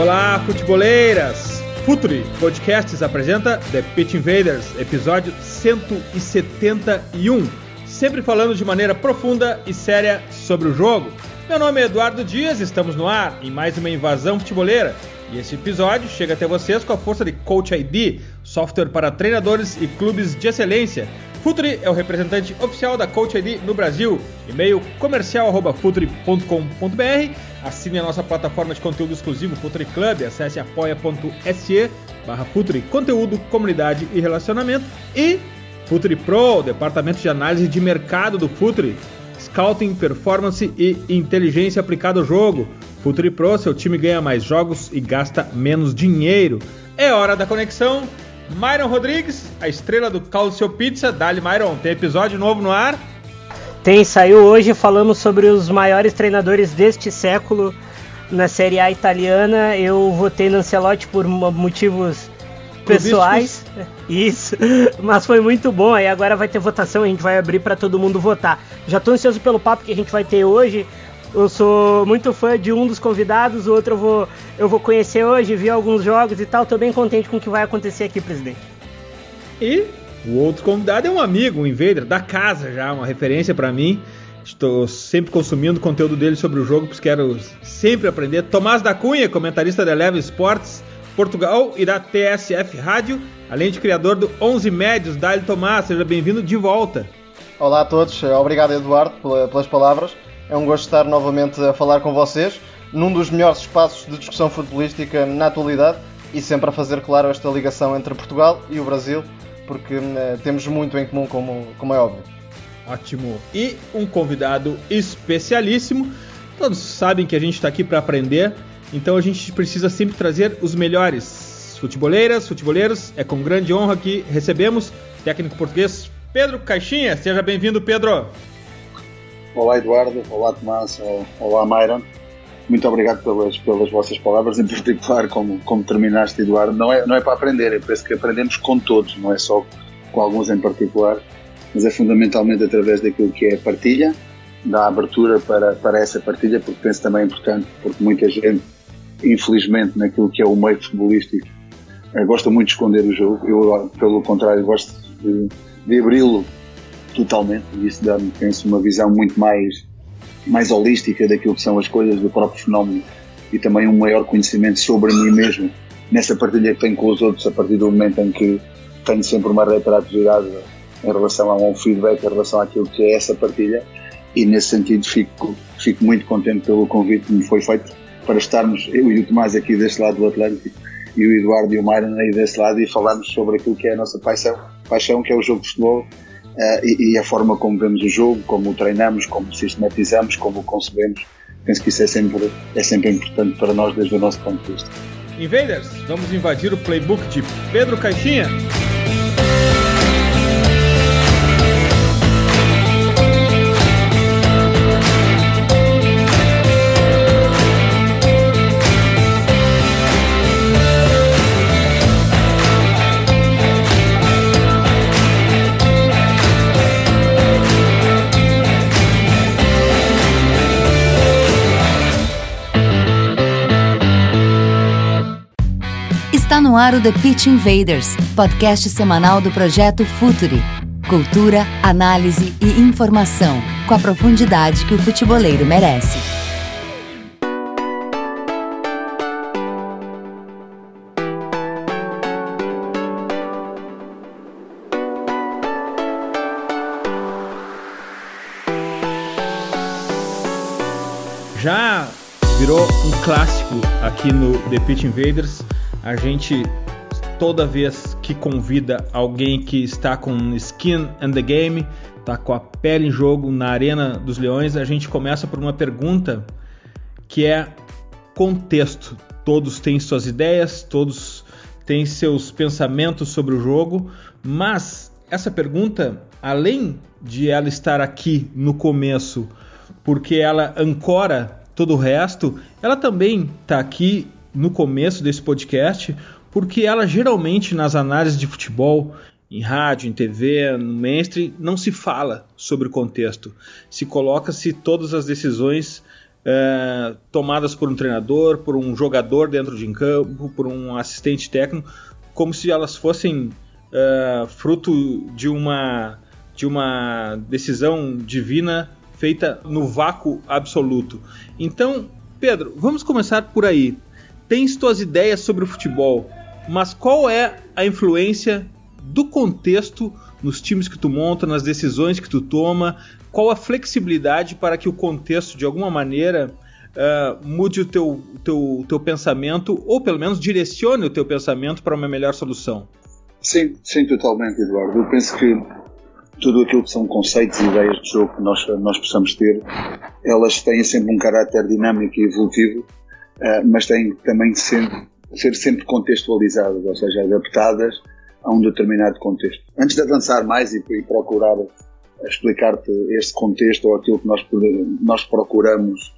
Olá, futeboleiras! Futuri Podcasts apresenta The Pitch Invaders, episódio 171. Sempre falando de maneira profunda e séria sobre o jogo. Meu nome é Eduardo Dias, estamos no ar em mais uma invasão futeboleira. E esse episódio chega até vocês com a força de Coach ID, software para treinadores e clubes de excelência. Futuri é o representante oficial da Coach ID no Brasil. E-mail comercial@futuri.com.br. Assine a nossa plataforma de conteúdo exclusivo Futuri Club. Acesse apoia.se barra Conteúdo, Comunidade e Relacionamento. E Futuri Pro, departamento de análise de mercado do Futuri. Scouting, performance e inteligência aplicada ao jogo. Futuri Pro, seu time ganha mais jogos e gasta menos dinheiro. É hora da conexão. Myron Rodrigues, a estrela do Calcio Pizza. Dali, Myron, tem episódio novo no ar? Tem, saiu hoje, falamos sobre os maiores treinadores deste século na Série A italiana. Eu votei no Ancelotti por motivos pessoais. Isso, mas foi muito bom. Aí agora vai ter votação, a gente vai abrir para todo mundo votar. Já tô ansioso pelo papo que a gente vai ter hoje. Eu sou muito fã de um dos convidados, o outro eu vou, eu vou conhecer hoje, vi alguns jogos e tal. Tô bem contente com o que vai acontecer aqui, presidente. E o outro convidado é um amigo, um invader da casa já, uma referência para mim. Estou sempre consumindo conteúdo dele sobre o jogo, porque quero sempre aprender. Tomás da Cunha, comentarista da Eleva Sports Portugal e da TSF Rádio, além de criador do 11 Médios. Dali Tomás, seja bem-vindo de volta. Olá a todos, obrigado Eduardo pelas palavras. É um gosto estar novamente a falar com vocês num dos melhores espaços de discussão futebolística na atualidade e sempre a fazer claro esta ligação entre Portugal e o Brasil, porque uh, temos muito em comum, como, como é óbvio. Ótimo. E um convidado especialíssimo. Todos sabem que a gente está aqui para aprender, então a gente precisa sempre trazer os melhores futeboleiras, futeboleiros. É com grande honra que recebemos técnico português Pedro Caixinha. Seja bem-vindo, Pedro. Olá Eduardo, olá Tomás, olá Mayron. Muito obrigado pelas, pelas vossas palavras, em particular como, como terminaste, Eduardo. Não é, não é para aprender, é parece que aprendemos com todos, não é só com alguns em particular, mas é fundamentalmente através daquilo que é a partilha, da abertura para, para essa partilha, porque penso também é importante, porque muita gente, infelizmente, naquilo que é o meio futebolístico, gosta muito de esconder o jogo. Eu, pelo contrário, gosto de, de abri-lo totalmente e isso dá-me, penso, uma visão muito mais, mais holística daquilo que são as coisas do próprio fenómeno e também um maior conhecimento sobre mim mesmo nessa partilha que tenho com os outros a partir do momento em que tenho sempre uma reiteratividade em relação a um feedback, em relação àquilo que é essa partilha e nesse sentido fico, fico muito contente pelo convite que me foi feito para estarmos, eu e o Tomás aqui deste lado do Atlântico e o Eduardo e o Myron aí desse lado e falarmos sobre aquilo que é a nossa paixão, paixão que é o jogo de futebol Uh, e, e, a forma como vemos o jogo, como o treinamos, como o sistematizamos, como o concebemos. Penso que isso é sempre, é sempre importante para nós desde o nosso ponto de vista. Invaders, vamos invadir o playbook de Pedro Caixinha. Está no ar o The Pitch Invaders, podcast semanal do projeto Futuri. Cultura, análise e informação, com a profundidade que o futeboleiro merece. Já virou um clássico aqui no The Pitch Invaders. A gente toda vez que convida alguém que está com skin in the game, está com a pele em jogo na Arena dos Leões, a gente começa por uma pergunta que é contexto. todos têm suas ideias, todos têm seus pensamentos sobre o jogo, mas essa pergunta, além de ela estar aqui no começo, porque ela ancora todo o resto, ela também está aqui no começo desse podcast, porque ela geralmente nas análises de futebol, em rádio, em TV, no mainstream, não se fala sobre o contexto. Se coloca-se todas as decisões é, tomadas por um treinador, por um jogador dentro de campo, por um assistente técnico, como se elas fossem é, fruto de uma, de uma decisão divina feita no vácuo absoluto. Então, Pedro, vamos começar por aí. Tens tuas ideias sobre o futebol, mas qual é a influência do contexto nos times que tu monta, nas decisões que tu toma, qual a flexibilidade para que o contexto, de alguma maneira, uh, mude o teu, teu, teu pensamento, ou pelo menos direcione o teu pensamento para uma melhor solução? Sim, sim, totalmente, Eduardo. Eu penso que tudo aquilo que são conceitos e ideias de jogo que nós, nós possamos ter, elas têm sempre um caráter dinâmico e evolutivo, mas têm também ser, ser sempre contextualizadas, ou seja, adaptadas a um determinado contexto. Antes de avançar mais e, e procurar explicar-te este contexto ou aquilo que nós, nós procuramos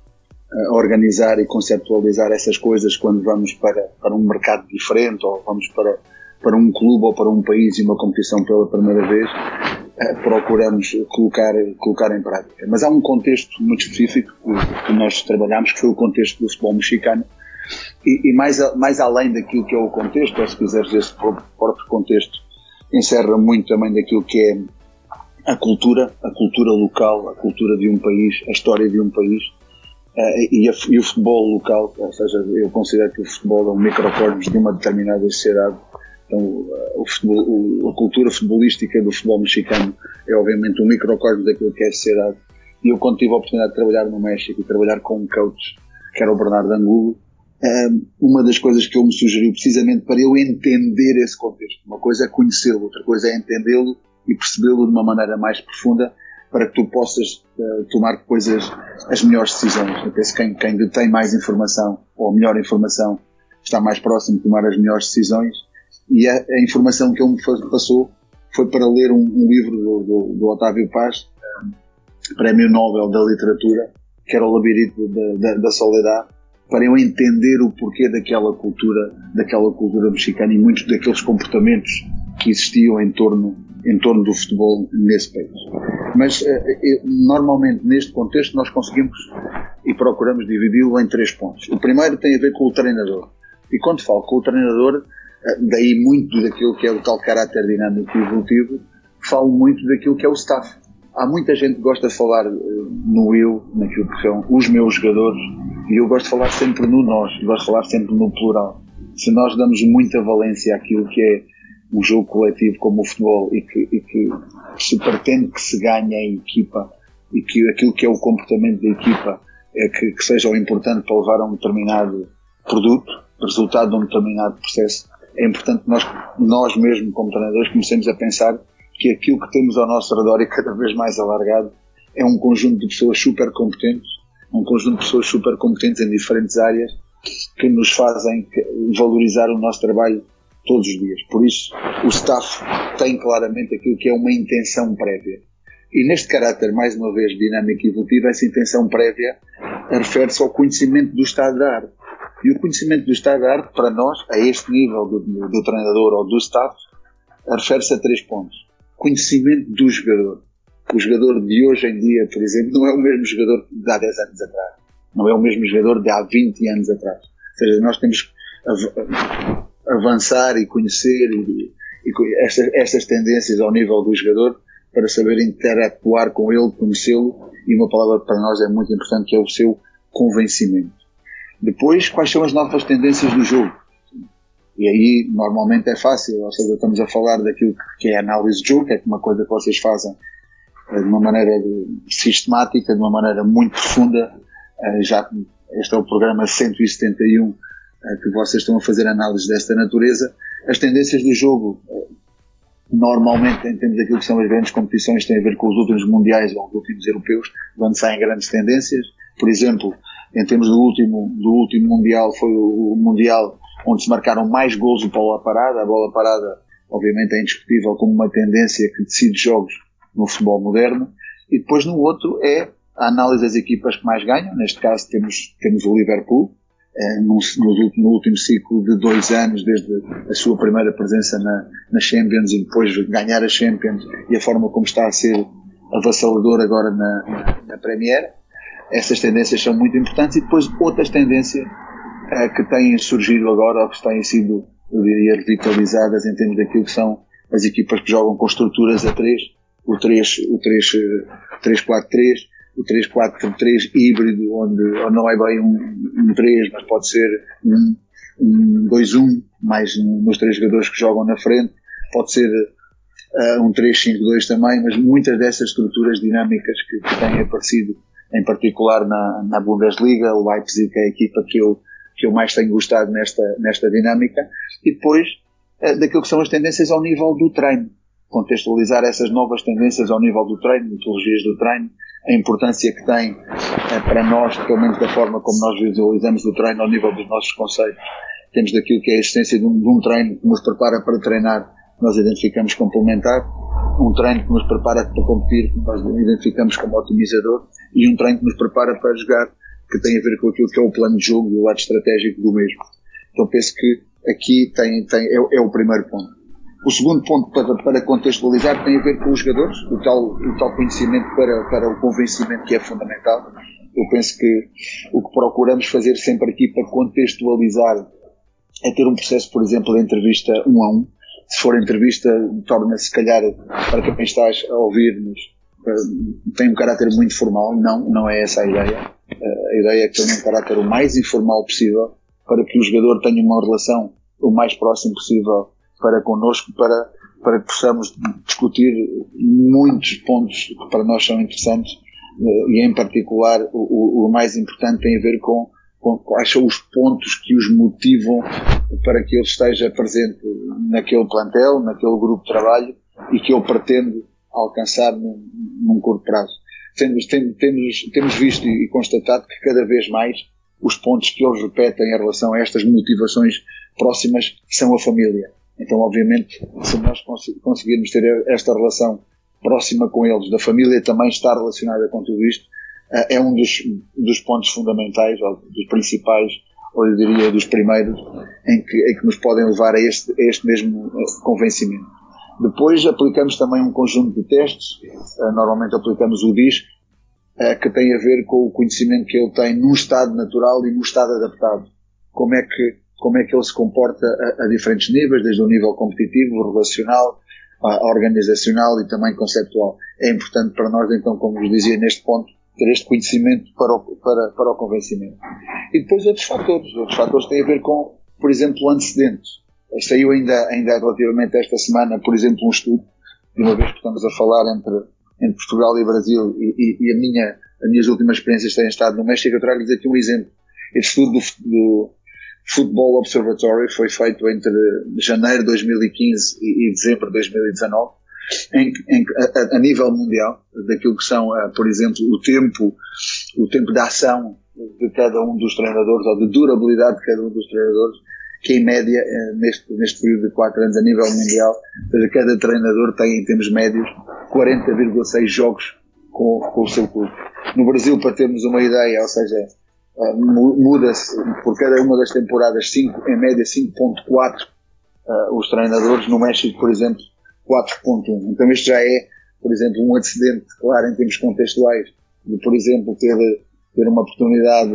uh, organizar e conceptualizar essas coisas quando vamos para, para um mercado diferente ou vamos para, para um clube ou para um país e uma competição pela primeira vez, uh, procuramos colocar, colocar em prática. Mas há um contexto muito específico que, nós trabalhamos, que foi o contexto do futebol mexicano, e, e, mais, mais além daquilo que é o contexto, ou se quiseres esse próprio contexto, encerra muito também daquilo que é a cultura, a cultura local, a cultura de um país, a história de um país uh, e, a, e, o futebol local, ou seja, eu considero que o futebol é um microcosmos de uma determinada sociedade. Então, o o, a cultura futebolística do futebol mexicano é obviamente um microcosmos daquilo que é a sociedade. E eu, quando tive a oportunidade de trabalhar no México e trabalhar com um coach, que era o Bernardo Angulo, uh, uma das coisas que ele me sugeriu precisamente para eu entender esse contexto. Uma coisa é conhecê-lo, outra coisa é entendê-lo e percebê-lo de uma maneira mais profunda para que tu possas uh, tomar depois as, as melhores decisões. Eu penso que quem, quem detém mais informação ou melhor informação está mais próximo de tomar as melhores decisões e a, a informação que ele me passou foi para ler um, um livro do, do, do, Otávio Paz, um, Prémio Nobel da Literatura, que era o Labirinto da, da, da Soledade, para eu entender o porquê daquela cultura, daquela cultura mexicana e muitos daqueles comportamentos que existiam em torno em torno do futebol nesse país. Mas eh, eh, normalmente neste contexto nós conseguimos e procuramos dividi-lo em três pontos. O primeiro tem a ver com o treinador. E quando falo com o treinador, daí muito daquilo que é o tal caráter dinâmico e evolutivo, falo muito daquilo que é o staff. Há muita gente que gosta de falar no eu, naquilo que são os meus jogadores, e eu gosto de falar sempre no nós, gosto de falar sempre no plural. Se nós damos muita valência àquilo que é um jogo coletivo como o futebol e que, e que se pretende que se ganhe em equipa e que aquilo que é o comportamento da equipa é que, que seja o importante para levar a um determinado produto, resultado de um determinado processo, é importante nós, nós mesmo como treinadores comecemos a pensar que aquilo que temos ao nosso redor e cada vez mais alargado é um conjunto de pessoas super competentes, um conjunto de pessoas super competentes em diferentes áreas que nos fazem valorizar o nosso trabalho todos os dias. Por isso, o staff tem claramente aquilo que é uma intenção prévia. E neste caráter, mais uma vez, dinâmico e evolutivo, essa intenção prévia refere-se ao conhecimento do estado da arte. E o conhecimento do estado da arte, para nós, a este nível do, do, do treinador ou do staff, refere-se a três pontos. Conhecimento do jogador. O jogador de hoje em dia, por exemplo, não é o mesmo jogador de há 10 anos atrás. Não é o mesmo jogador de há 20 anos atrás. Ou seja, nós temos avançar e conhecer e, e estas, estas tendências ao nível do jogador para saber interatuar com ele, conhecê-lo e uma palavra para nós é muito importante que é o seu convencimento. Depois, quais são as novas tendências do jogo? E aí, normalmente é fácil, ou seja, estamos a falar daquilo que é análise de jogo, que é uma coisa que vocês fazem eh, de uma maneira sistemática, de uma maneira muito profunda. Eh, já, este é o programa 171 eh, que vocês estão a fazer análises desta natureza, as tendências do jogo normalmente em termos daquilo que são as grandes competições têm a ver com os últimos mundiais ou os últimos europeus, onde saem grandes tendências. Por exemplo, em termos do último, do último Mundial, foi o, o Mundial onde se marcaram mais gols de bola parada. A bola parada, obviamente, é indiscutível como uma tendência que decide jogos no futebol moderno. E depois no outro é a análise das equipas que mais ganham. Neste caso temos, temos o Liverpool, eh, no, no, no, último ciclo de dois anos, desde a sua primeira presença na, na Champions e depois ganhar a Champions e a forma como está a ser avassalador agora na, na, na Premier. Essas tendências são muito importantes. E depois outras tendências eh, que têm surgido agora ou que têm sido, eu diria, revitalizadas em termos daquilo que são as equipas que jogam com estruturas a 3, o 3, o 3, 3-4-3, o 3-4-3 híbrido, onde, onde não é bem um, um 3, mas pode ser um, um 2-1, mais nos três jogadores que jogam na frente, pode ser uh, um 3-5-2 também, mas muitas dessas estruturas dinâmicas que, que têm aparecido, em particular na, na Bundesliga, o Leipzig é a equipa que eu, que eu mais tenho gostado nesta, nesta dinâmica, e depois uh, daquilo que são as tendências ao nível do treino, contextualizar essas novas tendências ao nível do treino, metodologias do treino, a importância que tem eh, para nós, pelo menos da forma como nós visualizamos o treino ao nível dos nossos conceitos. Temos daquilo que é a existência de um, de um treino que nos prepara para treinar, nós identificamos complementar, um treino que nos prepara para competir, que nós identificamos como otimizador, e um treino que nos prepara para jogar, que tem a ver com aquilo que é o plano de jogo e o lado estratégico do mesmo. Então penso que aqui tem, tem, é, é o primeiro ponto. O segundo ponto para, para, contextualizar tem a ver com os jogadores, o tal, o tal conhecimento para, para o convencimento que é fundamental. Eu penso que o que procuramos fazer sempre aqui para contextualizar é ter um processo, por exemplo, de entrevista um a um. Se for entrevista, torna-se, se calhar, para quem estás a ouvir-nos, eh, tem um caráter muito formal. Não, não é essa a ideia. Eh, a ideia é que tenha um caráter o mais informal possível para que o jogador tenha uma relação o mais próximo possível para connosco para, para que possamos discutir muitos pontos que para nós são interessantes eh, e em particular o, o, mais importante tem a ver com, com quais são os pontos que os motivam para que ele esteja presente naquele plantel, naquele grupo de trabalho e que ele pretende alcançar num, num curto prazo. Temos, temos, temos visto e constatado que cada vez mais os pontos que eles repetem em relação a estas motivações próximas são a família. Então, obviamente, se nós conseguirmos ter esta relação próxima com eles, da família também estar relacionada com tudo isto, é um dos, dos pontos fundamentais, ou dos principais, ou eu diria dos primeiros, em que, em que nos podem levar a este, a este mesmo eh, convencimento. Depois aplicamos também um conjunto de testes, eh, normalmente aplicamos o DISC, que tem a ver com o conhecimento que ele tem no estado natural e no estado adaptado. Como é que como é que ele se comporta a, a diferentes níveis, desde o nível competitivo, relacional, organizacional e também conceptual. É importante para nós, então, como vos dizia neste ponto, ter este conhecimento para o, para, para o convencimento. E depois outros fatores. Outros fatores têm a ver com, por exemplo, antecedentes. Saiu ainda, ainda relativamente esta semana, por exemplo, um estudo, de uma vez que estamos a falar entre, entre Portugal e Brasil, e, e, e a minha, as minhas últimas experiências têm estado no México, eu trago-lhes aqui um exemplo. Este estudo do, do Football Observatory foi feito entre janeiro de 2015 e, e dezembro de 2019, em, em, a, a, nível mundial, daquilo que são, uh, por exemplo, o tempo, o tempo de ação de cada um dos treinadores, ou de durabilidade de cada um dos treinadores, que em média, uh, neste, neste período de 4 anos a nível mundial, cada treinador tem em termos médios 40,6 jogos com, com o seu clube. No Brasil, para termos uma ideia, ou seja, Uh, muda-se por cada uma das temporadas 5, em média 5.4 uh, os treinadores, no México, por exemplo, 4.1. Então isto já é, por exemplo, um antecedente, claro, em termos contextuais, de, por exemplo, ter, ter uma oportunidade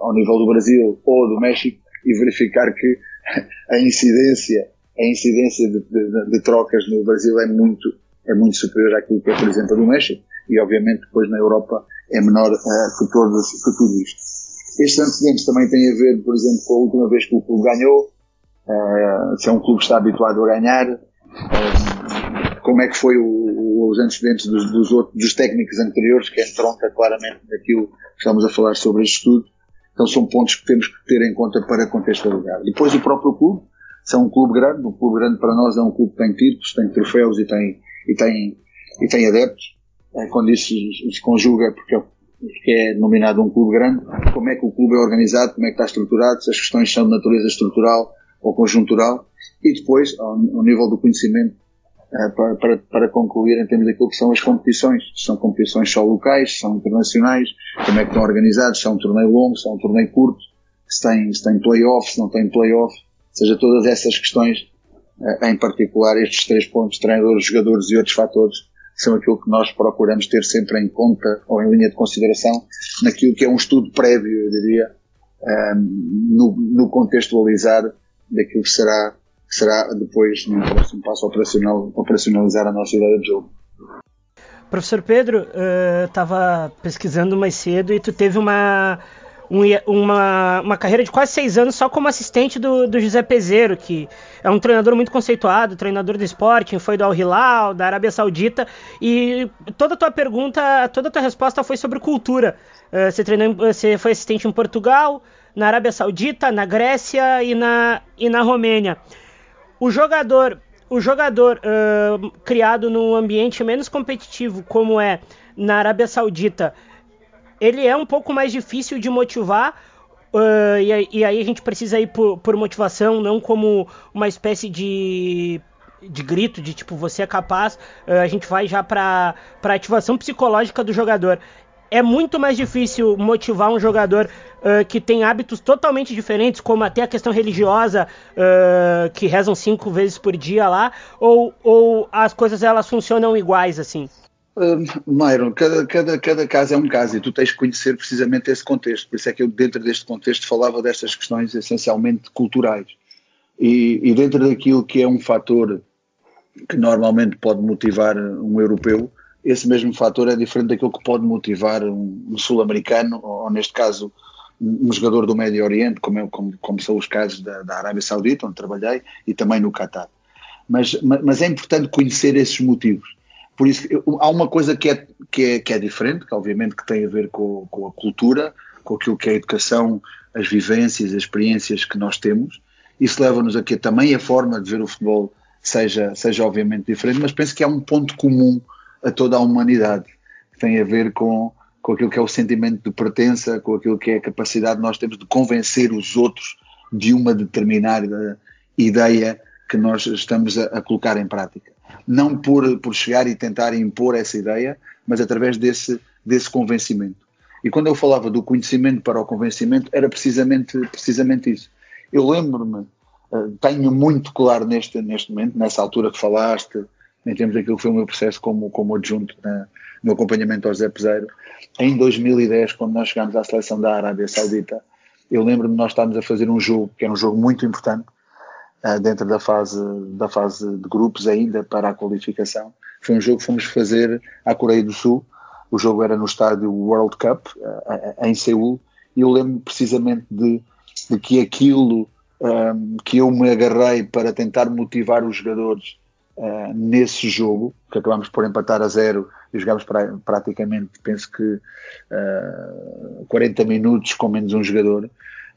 ao nível do Brasil ou do México e verificar que a incidência, a incidência de, de, de trocas no Brasil é muito, é muito superior àquilo que é, por exemplo, do México e obviamente depois na Europa é menor uh, que, todos, que tudo isto. Estes antecedentes também têm a ver, por exemplo, com a última vez que o clube ganhou, uh, se é um clube que está habituado a ganhar, como é que foi o, o, os antecedentes dos, dos, outros, dos técnicos anteriores, que entronca claramente naquilo que estamos a falar sobre este estudo. Então são pontos que temos que ter em conta para contextualizar. Depois o próprio clube, é um clube grande, um clube grande para nós é um clube que tem títulos, tem troféus e tem, e tem, e tem adeptos. É, quando isso se conjuga, porque que é denominado um clube grande, como é que o clube é organizado, como é que está estruturado, se as questões são de natureza estrutural ou conjuntural, e depois, ao, ao nível do conhecimento, para, para, para, concluir em termos daquilo que são as competições. São competições só locais, são internacionais, como é que estão organizados, se é um torneio longo, se é um torneio curto, se tem, se tem playoff, se não tem playoff, ou seja, todas essas questões, uh, em particular estes três pontos, treinadores, jogadores e outros fatores, são aquilo que nós procuramos ter sempre em conta ou em linha de consideração naquilo que é um estudo prévio, eu diria, um, no, no contextualizar daquilo que será, que será depois, no próximo passo operacional, operacionalizar a nossa ideia de jogo. Professor Pedro, estava uh, pesquisando mais cedo e tu teve uma um, uma, uma carreira de quase seis anos só como assistente do, do José Peseiro, que é um treinador muito conceituado, treinador do esporte, foi do Al Hilal, da Arábia Saudita, e toda a tua pergunta, toda a tua resposta foi sobre cultura. Uh, você, treinou, você foi assistente em Portugal, na Arábia Saudita, na Grécia e na, e na Romênia. O jogador, o jogador uh, criado num ambiente menos competitivo como é na Arábia Saudita, ele é um pouco mais difícil de motivar. Uh, e, e, aí a gente precisa ir por, por motivação, não como uma espécie de de grito, de tipo, você é capaz, a gente vai já para ativação psicológica do jogador. É muito mais difícil motivar um jogador uh, que tem hábitos totalmente diferentes, como até a questão religiosa, uh, que rezam cinco vezes por dia lá, ou, ou as coisas elas funcionam iguais assim? Uh, Myron, cada, cada, cada caso é um caso e tu tens que conhecer precisamente esse contexto. Por isso é que eu, dentro deste contexto, falava destas questões essencialmente culturais. E, e dentro daquilo que é um fator que normalmente pode motivar um europeu, esse mesmo fator é diferente daquilo que pode motivar um, um sul-americano, ou, neste caso um, um, jogador do Médio Oriente, como, é, como, como são os casos da, da, Arábia Saudita, onde trabalhei, e também no Catar. Mas, mas é importante conhecer esses motivos por isso, há uma coisa que é, que é, que é diferente, que obviamente que tem a ver com, com a cultura, com aquilo que é a educação, as vivências, as experiências que nós temos. Isso leva-nos a que também a forma de ver o futebol seja, seja obviamente diferente, mas penso que há um ponto comum a toda a humanidade, tem a ver com, com aquilo que é o sentimento de pertença, com aquilo que é a capacidade que nós temos de convencer os outros de uma determinada ideia que nós estamos a, a colocar em prática não por, por chegar e tentar impor essa ideia, mas através desse, desse convencimento. E quando eu falava do conhecimento para o convencimento, era precisamente, precisamente isso. Eu lembro-me, uh, tenho muito claro neste, neste momento, nessa altura que falaste, em termos daquilo que foi o meu processo como, como adjunto na, no acompanhamento ao Zé Peseiro, em 2010, quando nós chegámos à seleção da Arábia Saudita, eu lembro-me de nós estarmos a fazer um jogo, que era um jogo muito importante, uh, dentro da fase, da fase de grupos ainda para a qualificação. Foi um jogo que fomos fazer à Coreia do Sul. O jogo era no estádio World Cup, uh, em Seul, e eu lembro precisamente de, de que aquilo um, que eu me agarrei para tentar motivar os jogadores uh, nesse jogo, que acabámos por empatar a zero e jogámos pra, praticamente, penso que uh, 40 minutos com menos um jogador,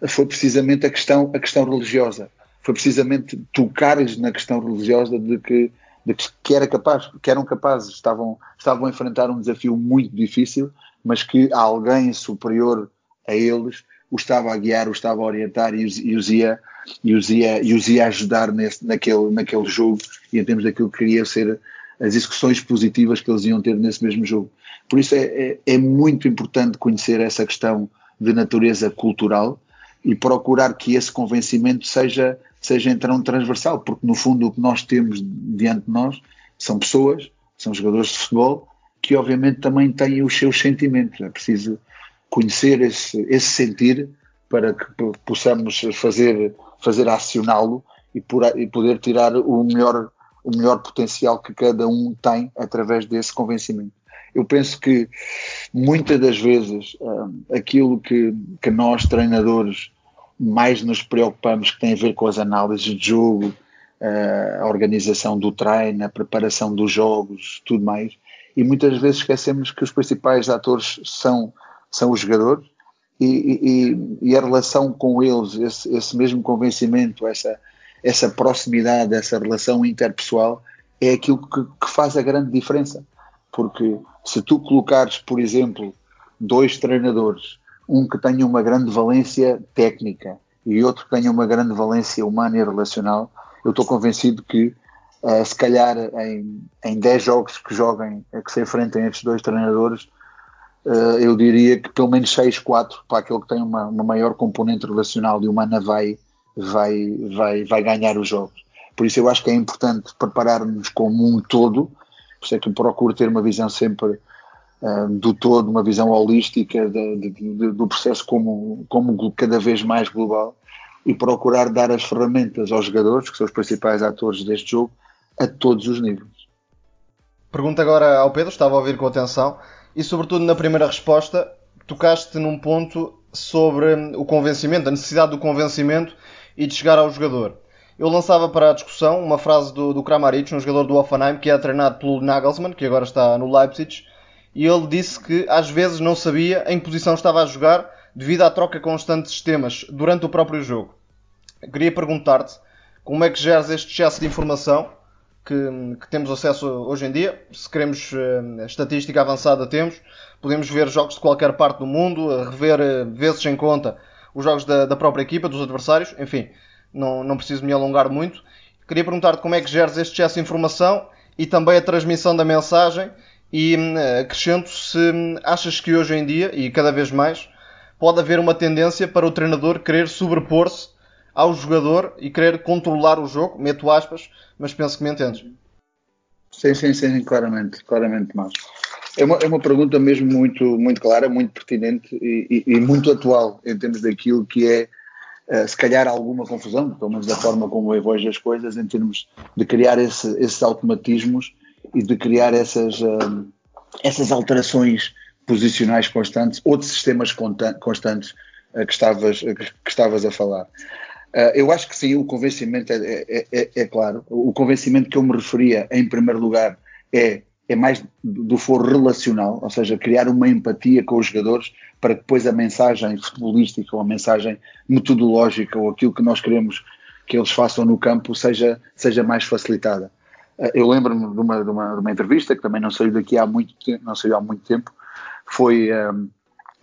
foi precisamente a questão, a questão religiosa. Foi precisamente tocar-lhes na questão religiosa de que, de que, era capaz, que eram capazes, estavam, estavam a enfrentar um desafio muito difícil, mas que alguém superior a eles o estava a guiar, o estava a orientar e os, e os ia, e os ia, e os ia ajudar nesse, naquele, naquele jogo e em termos daquilo que queria ser as execuções positivas que eles iam ter nesse mesmo jogo. Por isso é, é, é muito importante conhecer essa questão de natureza cultural e procurar que esse convencimento seja seja então transversal, porque no fundo o que nós temos diante de nós são pessoas, são jogadores de futebol, que obviamente também têm os seus sentimentos. É preciso conhecer esse, esse sentir para que possamos fazer, fazer acioná-lo e, e poder tirar o melhor, o melhor potencial que cada um tem através desse convencimento. Eu penso que muitas das vezes hum, aquilo que, que nós, treinadores, mais nos preocupamos que tem a ver com as análises de jogo, eh, a organização do treino, a preparação dos jogos, tudo mais. E muitas vezes esquecemos que os principais atores são, são os jogadores e, e, e a relação com eles, esse, esse, mesmo convencimento, essa, essa proximidade, essa relação interpessoal, é aquilo que, que faz a grande diferença. Porque se tu colocares, por exemplo, dois treinadores, um que tenha uma grande valência técnica e outro que tenha uma grande valência humana e relacional, eu estou convencido que uh, se calhar em, em 10 jogos que joguem, que se enfrentem estes dois treinadores, eu diria que pelo menos 6, 4 para aquele que tem uma, uma maior componente relacional e humana vai, vai, vai, vai ganhar os jogos. Por isso eu acho que é importante preparar-nos como um todo, por isso é que procuro ter uma visão sempre uh, do todo, uma visão holística de, de, de, do processo como, como cada vez mais global e procurar dar as ferramentas aos jogadores, que são os principais atores deste jogo, a todos os níveis. Pergunta agora ao Pedro, estava a ouvir com atenção, e sobretudo na primeira resposta, tocaste num ponto sobre o convencimento, a necessidade do convencimento e de chegar ao jogador. Eu lançava para a discussão uma frase do, do Kramaric, um jogador do Offenheim, que é treinado pelo Nagelsmann, que agora está no Leipzig, e ele disse que às vezes não sabia em que posição estava a jogar devido à troca constante de sistemas durante o próprio jogo. Queria perguntar-te como é que geres este excesso de informação que, que, temos acesso hoje em dia. Se queremos uh, estatística avançada, temos. Podemos ver jogos de qualquer parte do mundo, rever uh, vezes em conta os jogos da, da, própria equipa, dos adversários. Enfim, não, não preciso me alongar muito. Queria perguntar-te como é que geres este excesso de informação e também a transmissão da mensagem e uh, acrescento se achas que hoje em dia, e cada vez mais, pode haver uma tendência para o treinador querer sobrepor-se ao jogador e querer controlar o jogo, meto aspas, mas penso que me entendes. Sim, sim, sim, claramente, claramente, mais. É uma, é uma pergunta mesmo muito, muito clara, muito pertinente e, e, e muito atual em termos daquilo que é, uh, se calhar, alguma confusão, pelo menos da forma como eu vejo as coisas, em termos de criar esse, esses automatismos e de criar essas, uh, essas alterações posicionais constantes ou de sistemas constantes uh, que, estavas, que estavas a falar. Uh, eu acho que sim, o convencimento é, é, é, é, claro. O convencimento que eu me referia, em primeiro lugar, é, é mais do foro relacional, ou seja, criar uma empatia com os jogadores para que depois a mensagem futebolística ou a mensagem metodológica ou aquilo que nós queremos que eles façam no campo seja, seja mais facilitada. Uh, eu lembro-me de uma, de, uma, de uma, entrevista que também não saiu daqui há muito tempo, não saiu há muito tempo, foi, um,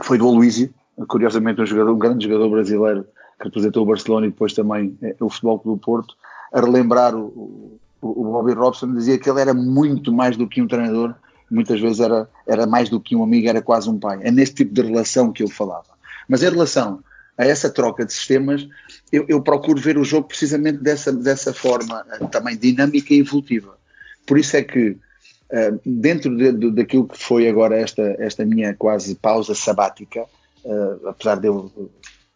foi do Aloísio, curiosamente um, jogador, um grande jogador brasileiro que representou o Barcelona e depois também eh, o Futebol Clube do Porto, a relembrar o, o, o Bobby Robson, dizia que ele era muito mais do que um treinador, muitas vezes era, era mais do que um amigo, era quase um pai. É nesse tipo de relação que ele falava. Mas em relação a essa troca de sistemas, eu, eu procuro ver o jogo precisamente dessa, dessa forma, eh, também dinâmica e evolutiva. Por isso é que, eh, dentro de, de, daquilo que foi agora esta, esta minha quase pausa sabática, apesar de eu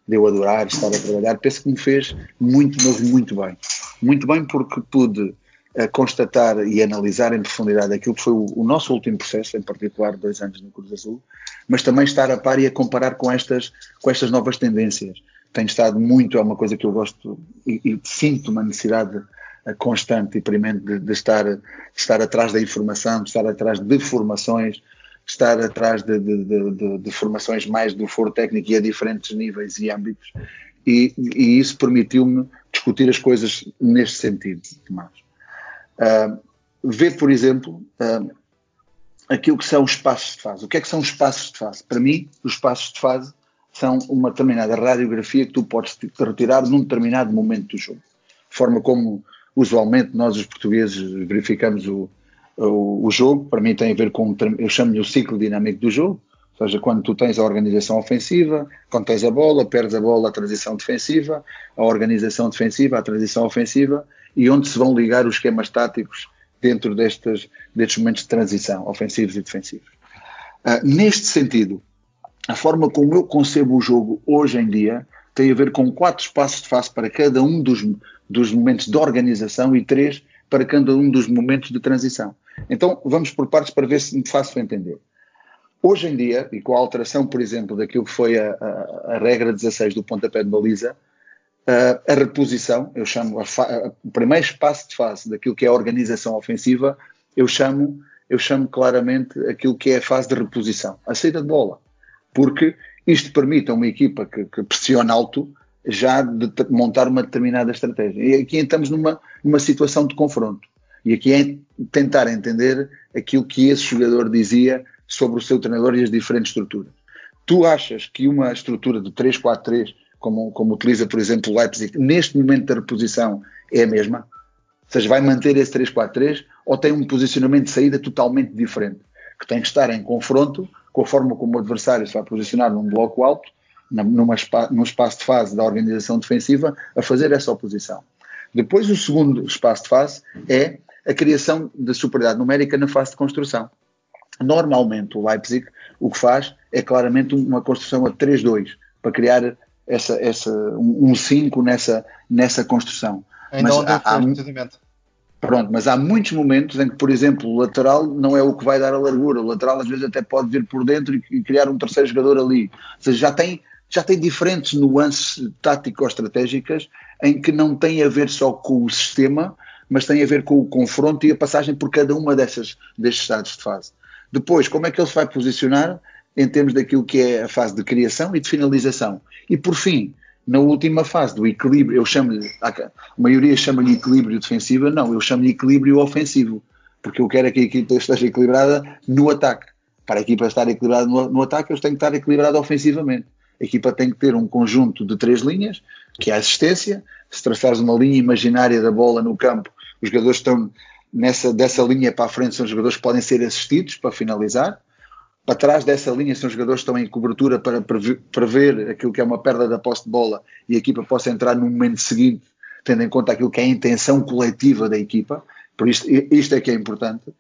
de eu adorar estar a trabalhar, penso que me fez muito, mas muito bem. Muito bem porque pude uh, constatar e analisar em profundidade aquilo que foi o, o, nosso último processo, em particular dois anos no Cruz Azul, mas também estar a par e a comparar com estas, com estas novas tendências. Tenho estado muito, é uma coisa que eu gosto e, e sinto uma necessidade uh, constante e premente de, de, estar, de estar atrás da informação, de estar atrás de formações, estar atrás de, de, de, de, formações mais do foro técnico e a diferentes níveis e âmbitos, e, e isso permitiu-me discutir as coisas neste sentido, Tomás. Uh, ver, por exemplo, uh, aquilo que são os passos de fase. O que é que são os passos de fase? Para mim, os passos de fase são uma determinada radiografia que tu podes te retirar num determinado momento do jogo. Forma como, usualmente, nós os portugueses verificamos o, o, o jogo, para mim tem a ver com, eu chamo-lhe o ciclo dinâmico do jogo, ou seja, quando tu tens a organização ofensiva, quando tens a bola, perdes a bola, a transição defensiva, a organização defensiva, a transição ofensiva, e onde se vão ligar os esquemas táticos dentro destes, destes momentos de transição, ofensivos e defensivos. Uh, neste sentido, a forma como eu concebo o jogo hoje em dia tem a ver com quatro espaços de face para cada um dos, dos momentos de organização e três para cada um dos momentos de transição. Então, vamos por partes para ver se me faço entender. Hoje em dia, e com a alteração, por exemplo, daquilo que foi a, a, a regra 16 do pontapé de baliza, a, a reposição, eu chamo o primeiro espaço de fase daquilo que é a organização ofensiva, eu chamo, eu chamo claramente aquilo que é a fase de reposição, a saída de bola. Porque isto permite a uma equipa que, que pressiona alto já de montar uma determinada estratégia. E aqui estamos numa, numa situação de confronto. E aqui é tentar entender aquilo que esse jogador dizia sobre o seu treinador e as diferentes estruturas. Tu achas que uma estrutura de 3-4-3, como, como utiliza, por exemplo, o Leipzig, neste momento da reposição, é a mesma? Ou seja, vai manter esse 3-4-3 ou tem um posicionamento de saída totalmente diferente? Que tem que estar em confronto com a forma como o adversário se vai posicionar num bloco alto, numa, num espaço de fase da organização defensiva, a fazer essa oposição. Depois, o segundo espaço de fase é a criação de superioridade numérica na fase de construção. Normalmente, o Leipzig o que faz é claramente uma construção a 3-2 para criar essa, essa, um 5 nessa, nessa construção. Ainda mas há, há, Pronto, mas há muitos momentos em que, por exemplo, o lateral não é o que vai dar a largura. O lateral às vezes até pode vir por dentro e, e criar um terceiro jogador ali. Ou seja, já tem, já tem diferentes nuances tático-estratégicas em que não tem a ver só com o sistema, mas tem a ver com o confronto e a passagem por cada uma dessas, destes estados de fase. Depois, como é que ele se vai posicionar em termos daquilo que é a fase de criação e de finalização? E por fim, na última fase do equilíbrio, eu chamo-lhe, a maioria chama-lhe equilíbrio defensivo, não, eu chamo-lhe equilíbrio ofensivo, porque eu quero é que a equipa esteja equilibrada no ataque. Para a equipa estar equilibrada no, no ataque, eles têm que estar equilibrados ofensivamente. A equipa tem que ter um conjunto de três linhas, que é a assistência. Se traçares uma linha imaginária da bola no campo, os jogadores estão nessa dessa linha para a frente, são jogadores que podem ser assistidos para finalizar. Para trás dessa linha são jogadores que estão em cobertura para prever aquilo que é uma perda da posse de bola e a equipa possa entrar no momento seguinte, tendo em conta aquilo que é a intenção coletiva da equipa. Por isto, isto é que é importante.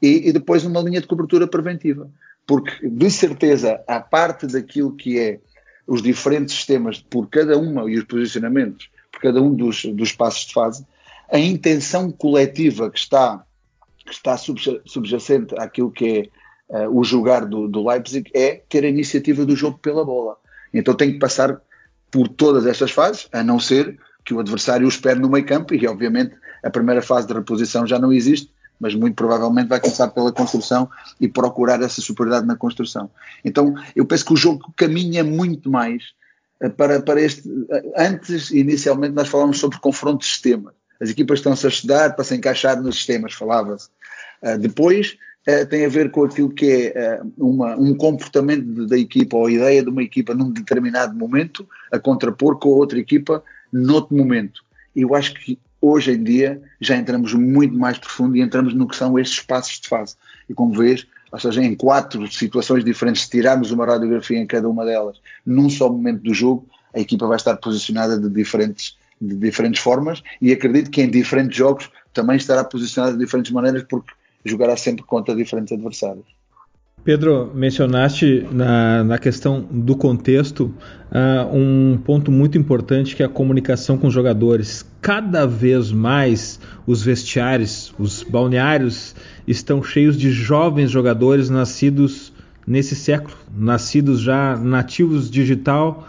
E, e depois uma linha de cobertura preventiva. Porque, de certeza, a parte daquilo que é os diferentes sistemas por cada uma e os posicionamentos por cada um dos, dos passos de fase, a intenção coletiva que está, que está subjacente àquilo que é uh, o jogar do, do, Leipzig é ter a iniciativa do jogo pela bola. Então tem que passar por todas estas fases, a não ser que o adversário o espere no meio campo e obviamente a primeira fase de reposição já não existe, mas muito provavelmente vai começar pela construção e procurar essa superioridade na construção. Então, eu penso que o jogo caminha muito mais eh, para, para este. Eh, antes, inicialmente, nós falávamos sobre confronto de sistemas. As equipas estão-se a estudar para se encaixar nos sistemas, falava-se. Uh, depois, uh, tem a ver com aquilo que é uh, uma, um comportamento da equipa ou a ideia de uma equipa num determinado momento a contrapor com a outra equipa noutro momento. Eu acho que hoje em dia já entramos muito mais profundo e entramos no que são estes passos de fase. E como vês, ou seja, em quatro situações diferentes, se tirarmos uma radiografia em cada uma delas, num só momento do jogo, a equipa vai estar posicionada de diferentes, de diferentes formas e acredito que em diferentes jogos também estará posicionada de diferentes maneiras porque jogará sempre contra diferentes adversários. Pedro, mencionaste na, na questão do contexto uh, um ponto muito importante que é a comunicação com os jogadores. Cada vez mais os vestiários, os balneários estão cheios de jovens jogadores nascidos nesse século, nascidos já nativos digital,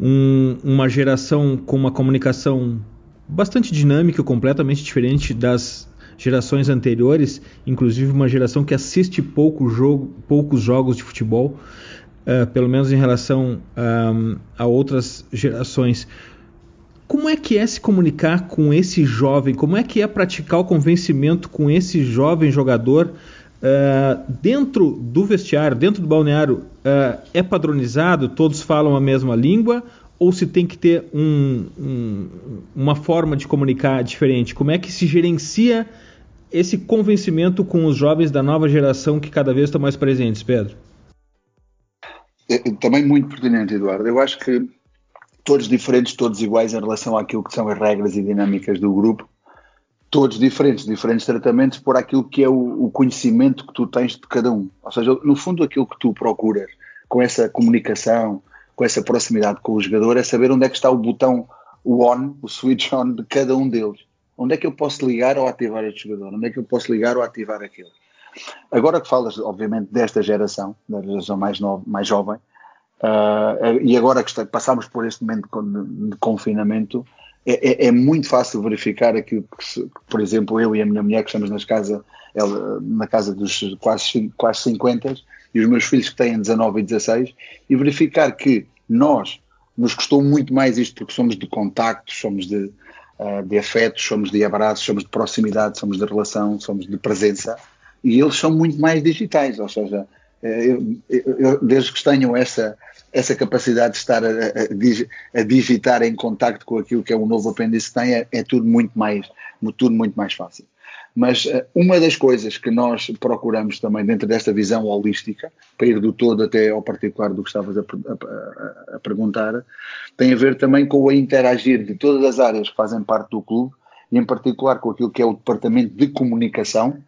um, uma geração com uma comunicação bastante dinâmica, completamente diferente das gerações anteriores, inclusive uma geração que assiste pouco jogo, poucos jogos de futebol, uh, pelo menos em relação um, a outras gerações. Como é que é se comunicar com esse jovem? Como é que é praticar o convencimento com esse jovem jogador uh, dentro do vestiário, dentro do balneário? Uh, é padronizado? Todos falam a mesma língua? Ou se tem que ter um, um, uma forma de comunicar diferente? Como é que se gerencia esse convencimento com os jovens da nova geração que cada vez estão mais presentes, Pedro? É, é, também muito pertinente, Eduardo. Eu acho que todos diferentes, todos iguais em relação àquilo que são as regras e dinâmicas do grupo, todos diferentes, diferentes tratamentos por aquilo que é o, o conhecimento que tu tens de cada um. Ou seja, no fundo, aquilo que tu procuras com essa comunicação, com essa proximidade com o jogador, é saber onde é que está o botão, o on, o switch on de cada um deles. Onde é que eu posso ligar ou ativar este jogador? Onde é que eu posso ligar ou ativar aquele? Agora que falas, obviamente, desta geração, da geração mais, nova, mais jovem, uh, e agora que está, passamos por este momento de, de confinamento, é, é, é, muito fácil verificar aquilo que, por exemplo, eu e a minha mulher que estamos nas casa, ela, na casa dos quase, quase 50 e os meus filhos que têm 19 e 16, e verificar que nós nos custou muito mais isto porque somos de contacto, somos de, uh, de afetos, somos de abraços, somos de proximidade, somos de relação, somos de presença, e eles são muito mais digitais, ou seja, eh, eu, eu, desde que tenham essa, essa capacidade de estar a, a, a, digitar em contacto com aquilo que é o novo apêndice tem, é, é tudo muito mais, tudo muito mais fácil. Mas uh, uma das coisas que nós procuramos também dentro desta visão holística, para ir do todo até ao particular do que estavas a, a, a, perguntar, tem a ver também com o interagir de todas as áreas que fazem parte do clube e em particular com aquilo que é o departamento de comunicação,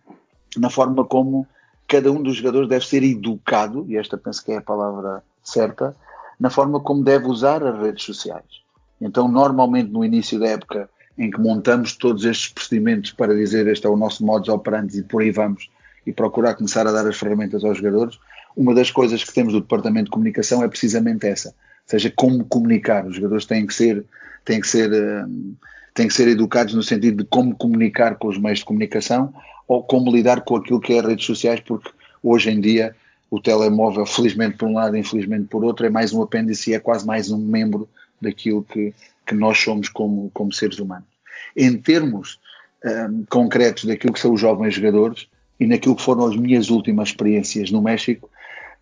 na forma como cada um dos jogadores deve ser educado, e esta penso que é a palavra certa, na forma como deve usar as redes sociais. Então, normalmente no início da época em que montamos todos estes procedimentos para dizer este é o nosso modus operandi e por aí vamos, e procurar começar a dar as ferramentas aos jogadores, uma das coisas que temos do departamento de comunicação é precisamente essa, seja, como comunicar. Os jogadores têm que ser, têm que ser, hum, têm que ser educados no sentido de como comunicar com os meios de comunicação ou como lidar com aquilo que é as redes sociais, porque hoje em dia o telemóvel, felizmente por um lado, infelizmente por outro, é mais um apêndice e é quase mais um membro daquilo que, que nós somos como, como seres humanos. Em termos um, concretos daquilo que são os jovens jogadores e naquilo que foram as minhas últimas experiências no México,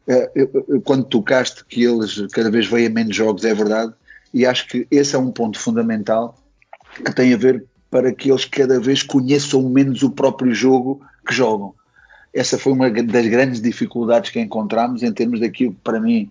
uh, eu, eu, quando tocaste que eles cada vez veem menos jogos, é verdade, e acho que esse é um ponto fundamental que tem a ver para que eles cada vez conheçam menos o próprio jogo que jogam. Essa foi uma das grandes dificuldades que encontramos em termos daquilo que, para mim,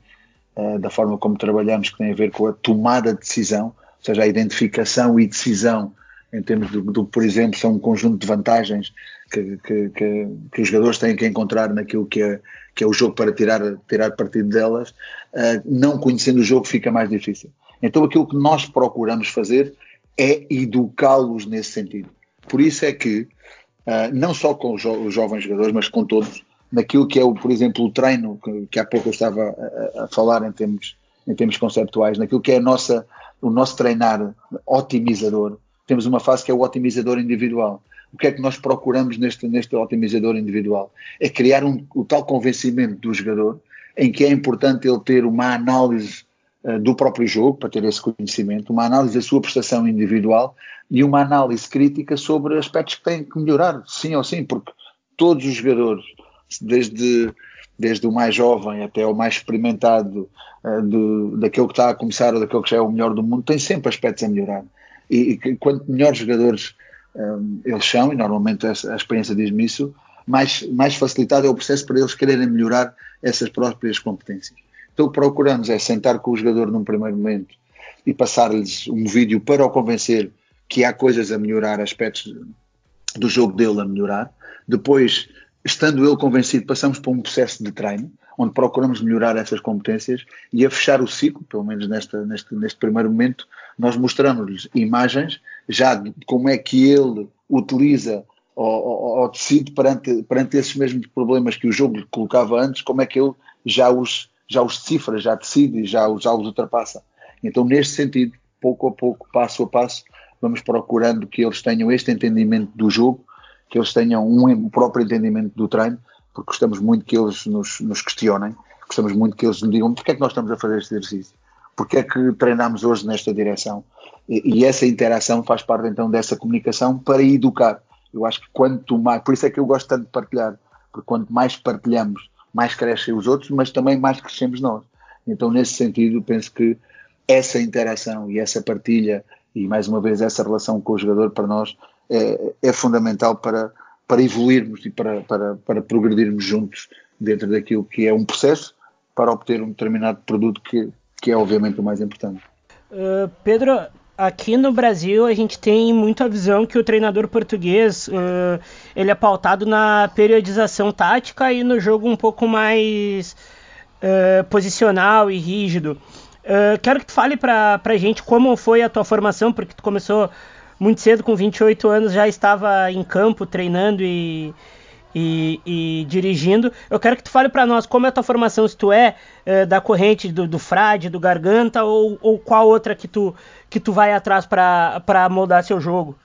uh, da forma como trabalhamos, que tem a ver com a tomada de decisão, ou seja, a identificação e decisão em termos do, do por exemplo, são um conjunto de vantagens que, que, que, que, os jogadores têm que encontrar naquilo que é, que é o jogo para tirar, tirar partido delas, uh, não conhecendo o jogo fica mais difícil. Então aquilo que nós procuramos fazer é educá-los nesse sentido. Por isso é que, uh, não só com os, jo os, jovens jogadores, mas com todos, naquilo que é, o, por exemplo, o treino, que, que há pouco eu estava a, a falar em termos, em termos conceptuais, naquilo que é nossa, o nosso treinar otimizador, temos uma fase que é o otimizador individual. O que é que nós procuramos neste, neste otimizador individual? É criar um, o tal convencimento do jogador em que é importante ele ter uma análise do próprio jogo, para ter esse conhecimento, uma análise da sua prestação individual e uma análise crítica sobre aspectos que têm que melhorar, sim ou sim, porque todos os jogadores, desde, desde o mais jovem até o mais experimentado, uh, do, daquele que está a começar ou daquele que já é o melhor do mundo, têm sempre aspectos a melhorar e, e quanto melhores jogadores um, eles são, e normalmente a, a experiência diz-me isso, mais, mais facilitado é o processo para eles quererem melhorar essas próprias competências. Então procuramos é sentar com o jogador num primeiro momento e passar-lhes um vídeo para o convencer que há coisas a melhorar, aspectos do jogo dele a melhorar. Depois, estando ele convencido, passamos para um processo de treino, onde procuramos melhorar essas competências e a fechar o ciclo, pelo menos nesta, neste, neste primeiro momento, nós mostramos-lhes imagens já de como é que ele utiliza ou, ou, decide perante, perante esses mesmos problemas que o jogo lhe colocava antes, como é que ele já os, já os decifra, já decide, já, já os ultrapassa. Então, neste sentido, pouco a pouco, passo a passo, vamos procurando que eles tenham este entendimento do jogo, que eles tenham um próprio entendimento do treino, porque gostamos muito que eles nos, nos questionem, gostamos muito que eles nos digam porque é que nós estamos a fazer este exercício, porque é que treinamos hoje nesta direção. E, e, essa interação faz parte então dessa comunicação para educar. Eu acho que quanto mais, por isso é que eu gosto tanto de partilhar, porque quanto mais partilhamos, mais crescem os outros, mas também mais crescemos nós. Então, nesse sentido, penso que essa interação e essa partilha, e mais uma vez essa relação com o jogador, para nós é, é fundamental para, para evoluirmos e para, para, para progredirmos juntos dentro daquilo que é um processo para obter um determinado produto que, que é obviamente o mais importante. Uh, Pedro, aqui no Brasil a gente tem muita visão que o treinador português uh, ele é pautado na periodização tática e no jogo um pouco mais uh, posicional e rígido. quero que tu fale para a gente como foi a tua formação, porque tu começou muito cedo, com 28 anos, já estava em campo treinando e, e, e dirigindo. Eu quero que tu fale para nós como é a tua formação, se tu é, é da corrente do, do Frade, do Garganta, ou, ou qual outra que tu, que tu vai atrás para moldar seu jogo.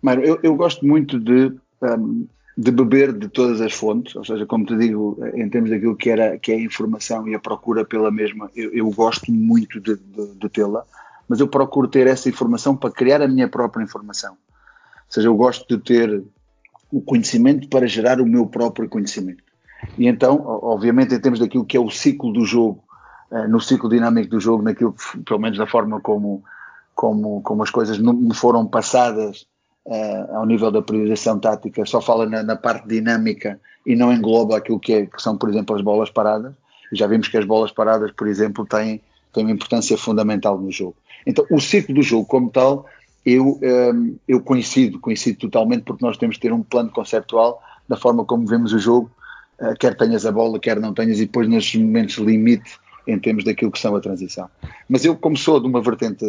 Mário, eu, eu gosto muito de, um, de beber de todas as fontes, ou seja, como te digo, em termos daquilo que, era, que é a informação e a procura pela mesma, eu, eu gosto muito de, de, de tê-la mas eu procuro ter essa informação para criar a minha própria informação. Ou seja, eu gosto de ter o conhecimento para gerar o meu próprio conhecimento. E então, obviamente, em termos daquilo que é o ciclo do jogo uh, no ciclo dinâmico do jogo, naquilo que, pelo menos da forma como, como, como as coisas me foram passadas uh, ao nível da priorização tática, só fala na, na, parte dinâmica e não engloba aquilo que, é, que são, por exemplo, as bolas paradas. Já vimos que as bolas paradas, por exemplo, têm, têm uma importância fundamental no jogo. Então, o ciclo do jogo como tal, eu, um, eu coincido, coincido totalmente, porque nós temos que ter um plano conceptual da forma como vemos o jogo, uh, quer tenhas a bola, quer não tenhas, e depois nos momentos limite em termos daquilo que são a transição. Mas eu, como sou de uma vertente,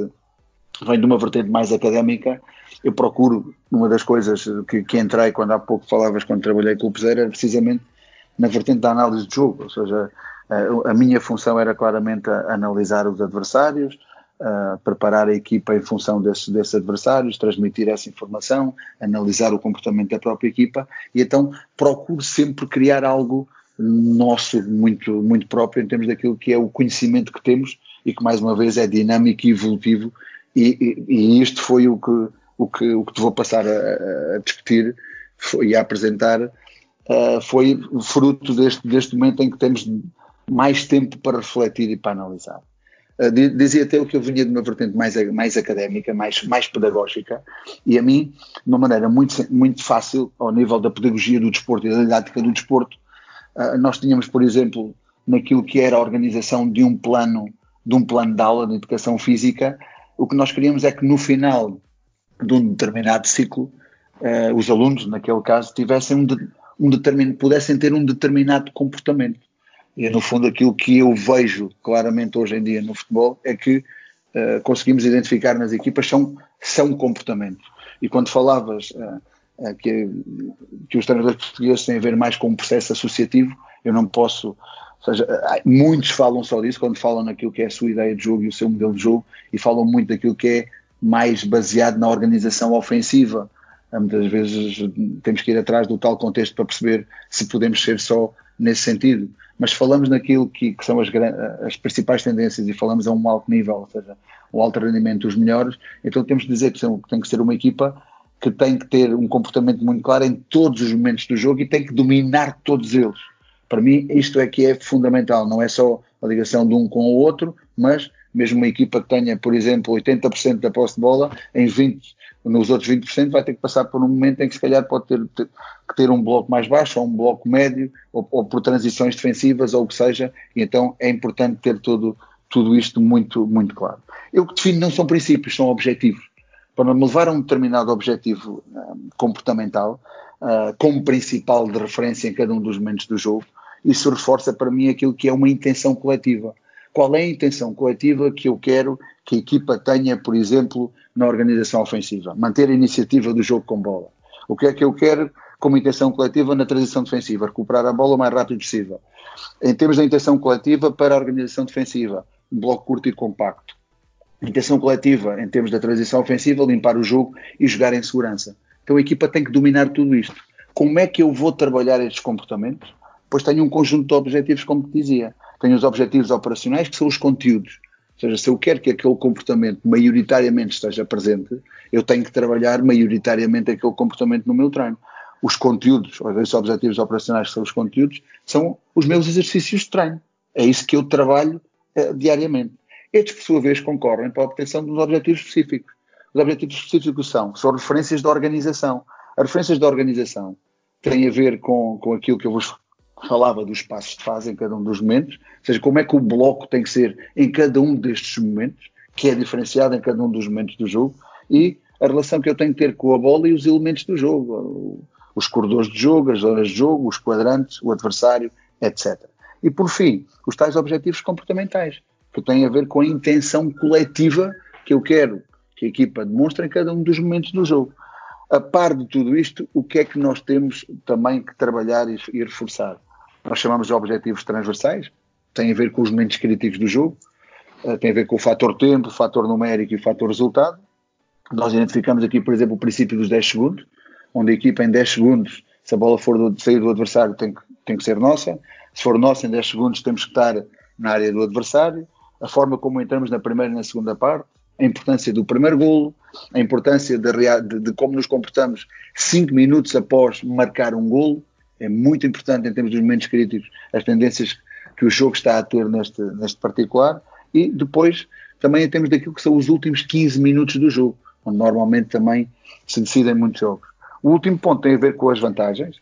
venho de uma vertente mais académica, eu procuro, uma das coisas que, que entrei quando há pouco falavas, quando trabalhei com o Peseiro, era precisamente na vertente da análise de jogo, ou seja, a, a minha função era claramente analisar os adversários, uh, preparar a equipa em função desses, adversários, transmitir essa informação, analisar o comportamento da própria equipa e então procuro sempre criar algo nosso muito, muito próprio em termos daquilo que é o conhecimento que temos e que mais uma vez é dinâmico e evolutivo e, e, e isto foi o que, o que, o que te vou passar a, a discutir e a apresentar uh, foi fruto deste, deste momento em que temos mais tempo para refletir e para analisar. Uh, dizia até o que eu vinha de uma vertente mais, mais académica, mais, mais pedagógica, e a mim, de uma maneira muito, muito fácil, ao nível da pedagogia do desporto e da didática do desporto, uh, nós tínhamos, por exemplo, naquilo que era a organização de um plano, de um plano de aula de educação física, o que nós queríamos é que no final de um determinado ciclo, uh, os alunos, naquele caso, tivessem um, de, um pudessem ter um determinado comportamento. E no fundo aquilo que eu vejo claramente hoje em dia no futebol é que uh, conseguimos identificar nas equipas são, são comportamentos. E quando falavas uh, uh, que, que os treinadores portugueses têm a ver mais com um processo associativo, eu não posso ou seja, muitos falam só disso quando falam naquilo que é a sua ideia de jogo e o seu modelo de jogo e falam muito daquilo que é mais baseado na organização ofensiva. Muitas vezes temos que ir atrás do tal contexto para perceber se podemos ser só nesse sentido mas falamos naquilo que, que são as, as, principais tendências e falamos a um alto nível, ou seja, um alto rendimento dos melhores, então temos de dizer que tem que ser uma equipa que tem que ter um comportamento muito claro em todos os momentos do jogo e tem que dominar todos eles. Para mim, isto é que é fundamental, não é só a ligação de um com o outro, mas mesmo uma equipa que tenha, por exemplo, 80% da posse de bola, em 20, nos outros 20% vai ter que passar por um momento em que se calhar pode ter, que ter um bloco mais baixo ou um bloco médio ou, ou, por transições defensivas ou o que seja, e então é importante ter todo, tudo isto muito, muito claro. Eu que defino não são princípios, são objetivos. Para me levar a um determinado objetivo um, comportamental, uh, como principal de referência em cada um dos momentos do jogo, isso reforça para mim aquilo que é uma intenção coletiva. Qual é a intenção coletiva que eu quero que a equipa tenha, por exemplo, na organização ofensiva? Manter a iniciativa do jogo com bola. O que é que eu quero como intenção coletiva na transição defensiva? Recuperar a bola o mais rápido possível. Em termos da intenção coletiva para a organização defensiva, um bloco curto e compacto. Intenção coletiva, em termos da transição ofensiva, limpar o jogo e jogar em segurança. Então a equipa tem que dominar tudo isto. Como é que eu vou trabalhar estes comportamentos? Pois tenho um conjunto de objetivos, como te dizia tenho os objetivos operacionais, que são os conteúdos. Ou seja, se eu quero que aquele comportamento maioritariamente esteja presente, eu tenho que trabalhar maioritariamente aquele comportamento no meu treino. Os conteúdos, ou esses objetivos operacionais que são os conteúdos, são os meus exercícios de treino. É isso que eu trabalho uh, diariamente. Estes, por sua vez, concorrem para a obtenção dos objetivos específicos. Os objetivos específicos são, são referências da organização. As referências da organização têm a ver com, com aquilo que eu vos falava dos passos de fase em cada um dos momentos, ou seja, como é que o bloco tem que ser em cada um destes momentos, que é diferenciado em cada um dos momentos do jogo, e a relação que eu tenho que ter com a bola e os elementos do jogo, os corredores de jogo, as zonas de jogo, os quadrantes, o adversário, etc. E por fim, os tais objetivos comportamentais, que têm a ver com a intenção coletiva que eu quero que a equipa demonstre em cada um dos momentos do jogo. A par de tudo isto, o que é que nós temos também que trabalhar e, e reforçar? Nós chamamos de objetivos transversais, tem a ver com os momentos críticos do jogo, eh, tem a ver com o fator tempo, o fator numérico e o fator resultado. Nós identificamos aqui, por exemplo, o princípio dos 10 segundos, onde a equipa em 10 segundos, se a bola for do, sair do adversário, tem que, tem que ser nossa. Se for nossa, em 10 segundos temos que estar na área do adversário. A forma como entramos na primeira e na segunda parte, a importância do primeiro golo, a importância de, de, de como nos comportamos 5 minutos após marcar um golo, é muito importante em termos dos momentos críticos as tendências que o jogo está a ter neste, neste particular, e depois também em termos daquilo que são os últimos 15 minutos do jogo, onde normalmente também se decidem muitos jogos. O último ponto tem a ver com as vantagens,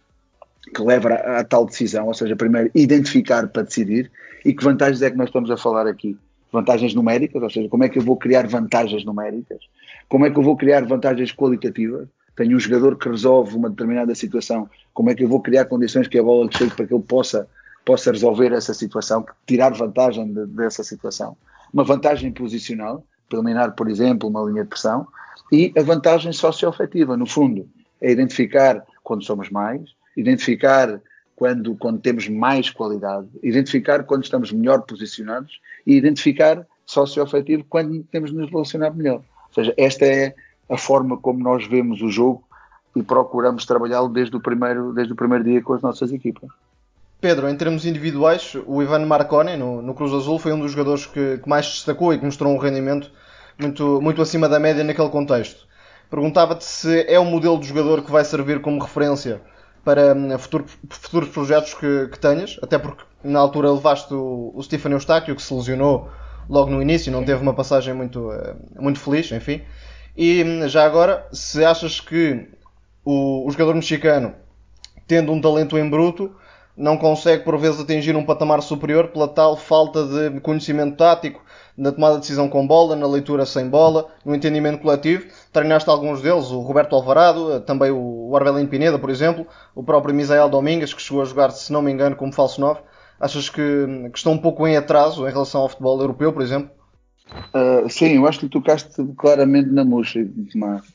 que leva a, a tal decisão, ou seja, primeiro identificar para decidir, e que vantagens é que nós estamos a falar aqui? Vantagens numéricas, ou seja, como é que eu vou criar vantagens numéricas? Como é que eu vou criar vantagens qualitativas? Tenho um jogador que resolve uma determinada situação, como é que eu vou criar condições que a bola chegue para que ele possa, possa resolver essa situação, tirar vantagem de, dessa situação? Uma vantagem posicional, eliminar, por exemplo, uma linha de pressão, e a vantagem socioafetiva, no fundo, é identificar quando somos mais, identificar quando, quando temos mais qualidade, identificar quando estamos melhor posicionados e identificar socioafetivo quando temos de nos relacionar melhor. Ou seja, esta é a forma como nós vemos o jogo e procuramos trabalhá-lo desde, o primeiro, desde o primeiro dia com as nossas equipas. Pedro, em termos individuais, o Ivan Marconi no, no Cruz Azul foi um dos jogadores que, que mais destacou e que mostrou um rendimento muito, muito acima da média naquele contexto. Perguntava-te se é um modelo de jogador que vai servir como referência para hum, futuro, futuros projetos que, que, tenhas, até porque na altura levaste o, o Stephen Eustáquio, que se lesionou logo no início, não teve uma passagem muito, eh, muito feliz, enfim. E hum, já agora, se achas que o, o jogador mexicano, tendo um talento em bruto, não consegue por vezes atingir um patamar superior pela tal falta de conhecimento tático, na tomada de decisão com bola, na leitura sem bola, no entendimento coletivo. Treinaste alguns deles, o Roberto Alvarado, também o Arbelino Pineda, por exemplo, o próprio Misael Domingues, que chegou a jogar, se não me engano, como falso 9. Achas que, que estão um pouco em atraso em relação ao futebol europeu, por exemplo? Uh, sim, eu acho que tocaste claramente na murcha, mas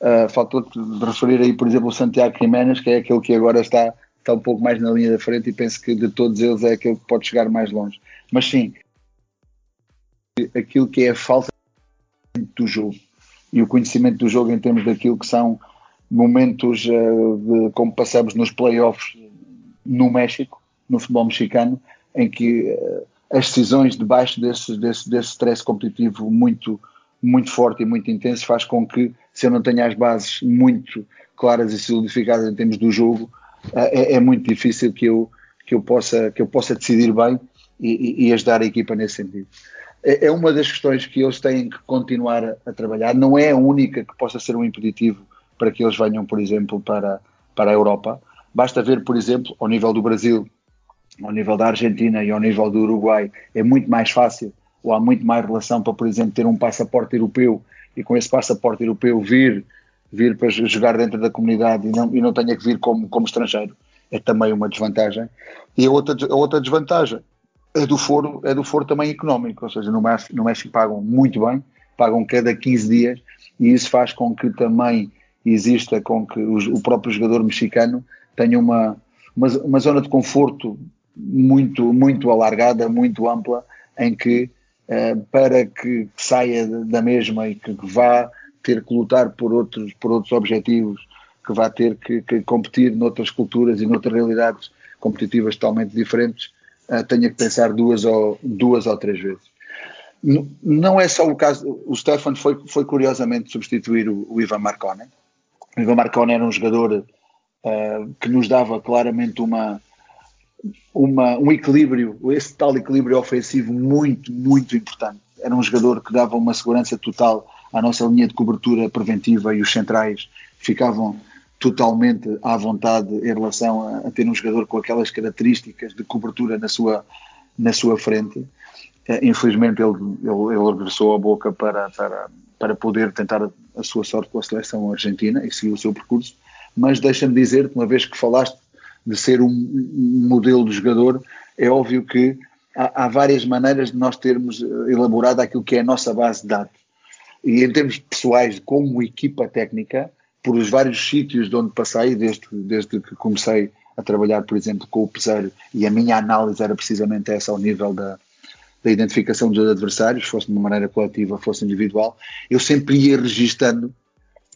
uh, faltou-te de referir aí, por exemplo, o Santiago Jiménez, que é aquele que agora está está um pouco mais na linha da frente e penso que de todos eles é aquele que pode chegar mais longe. Mas sim, aquilo que é a falta do jogo e o conhecimento do jogo em termos daquilo que são momentos uh, de, como passamos nos playoffs no México, no futebol mexicano, em que uh, as decisões debaixo desse, desse, desse stress competitivo muito, muito forte e muito intenso faz com que, se eu não tenho as bases muito claras e solidificadas em termos do jogo, é, é, muito difícil que eu, que eu, possa, que eu possa decidir bem e, e ajudar a equipa nesse sentido. É, é uma das questões que eles têm que continuar a, a, trabalhar, não é a única que possa ser um impeditivo para que eles venham, por exemplo, para, para a Europa. Basta ver, por exemplo, ao nível do Brasil, ao nível da Argentina e ao nível do Uruguai, é muito mais fácil ou há muito mais relação para, por exemplo, ter um passaporte europeu e com esse passaporte europeu vir vir para jogar dentro da comunidade e não, e não tenha que vir como, como estrangeiro. É também uma desvantagem. E a outra, a outra desvantagem é do foro, é do foro também económico, ou seja, no México, no México pagam muito bem, pagam cada 15 dias e isso faz com que também exista com que o, o próprio jogador mexicano tenha uma, uma, uma, zona de conforto muito, muito alargada, muito ampla, em que uh, para que saia da mesma e que vá ter que lutar por outros, por outros objetivos, que vai ter que, que competir noutras culturas e noutras realidades competitivas totalmente diferentes, uh, tenha que pensar duas ou, duas ou três vezes. Não é só o caso, o Stefan foi, foi curiosamente substituir o, o Ivan Marcone. O Ivan Marcone era um jogador uh, que nos dava claramente uma, uma, um equilíbrio, esse tal equilíbrio ofensivo muito, muito importante. Era um jogador que dava uma segurança total à nossa linha de cobertura preventiva e os centrais ficavam totalmente à vontade em relação a, a ter um jogador com aquelas características de cobertura na sua, na sua frente. Uh, infelizmente ele, ele, ele, regressou a boca para, para, para poder tentar a sua sorte com a seleção argentina e seguir o seu percurso, mas deixa-me dizer-te, uma vez que falaste de ser um, um modelo de jogador, é óbvio que há, há, várias maneiras de nós termos eh, elaborado aquilo que é a nossa base de dados. E em termos pessoais, como equipa técnica, por os vários sítios de onde passei, desde, desde que comecei a trabalhar, por exemplo, com o Peseiro, e a minha análise era precisamente essa ao nível da, da identificação dos adversários, fosse de uma maneira coletiva, fosse individual, eu sempre ia registando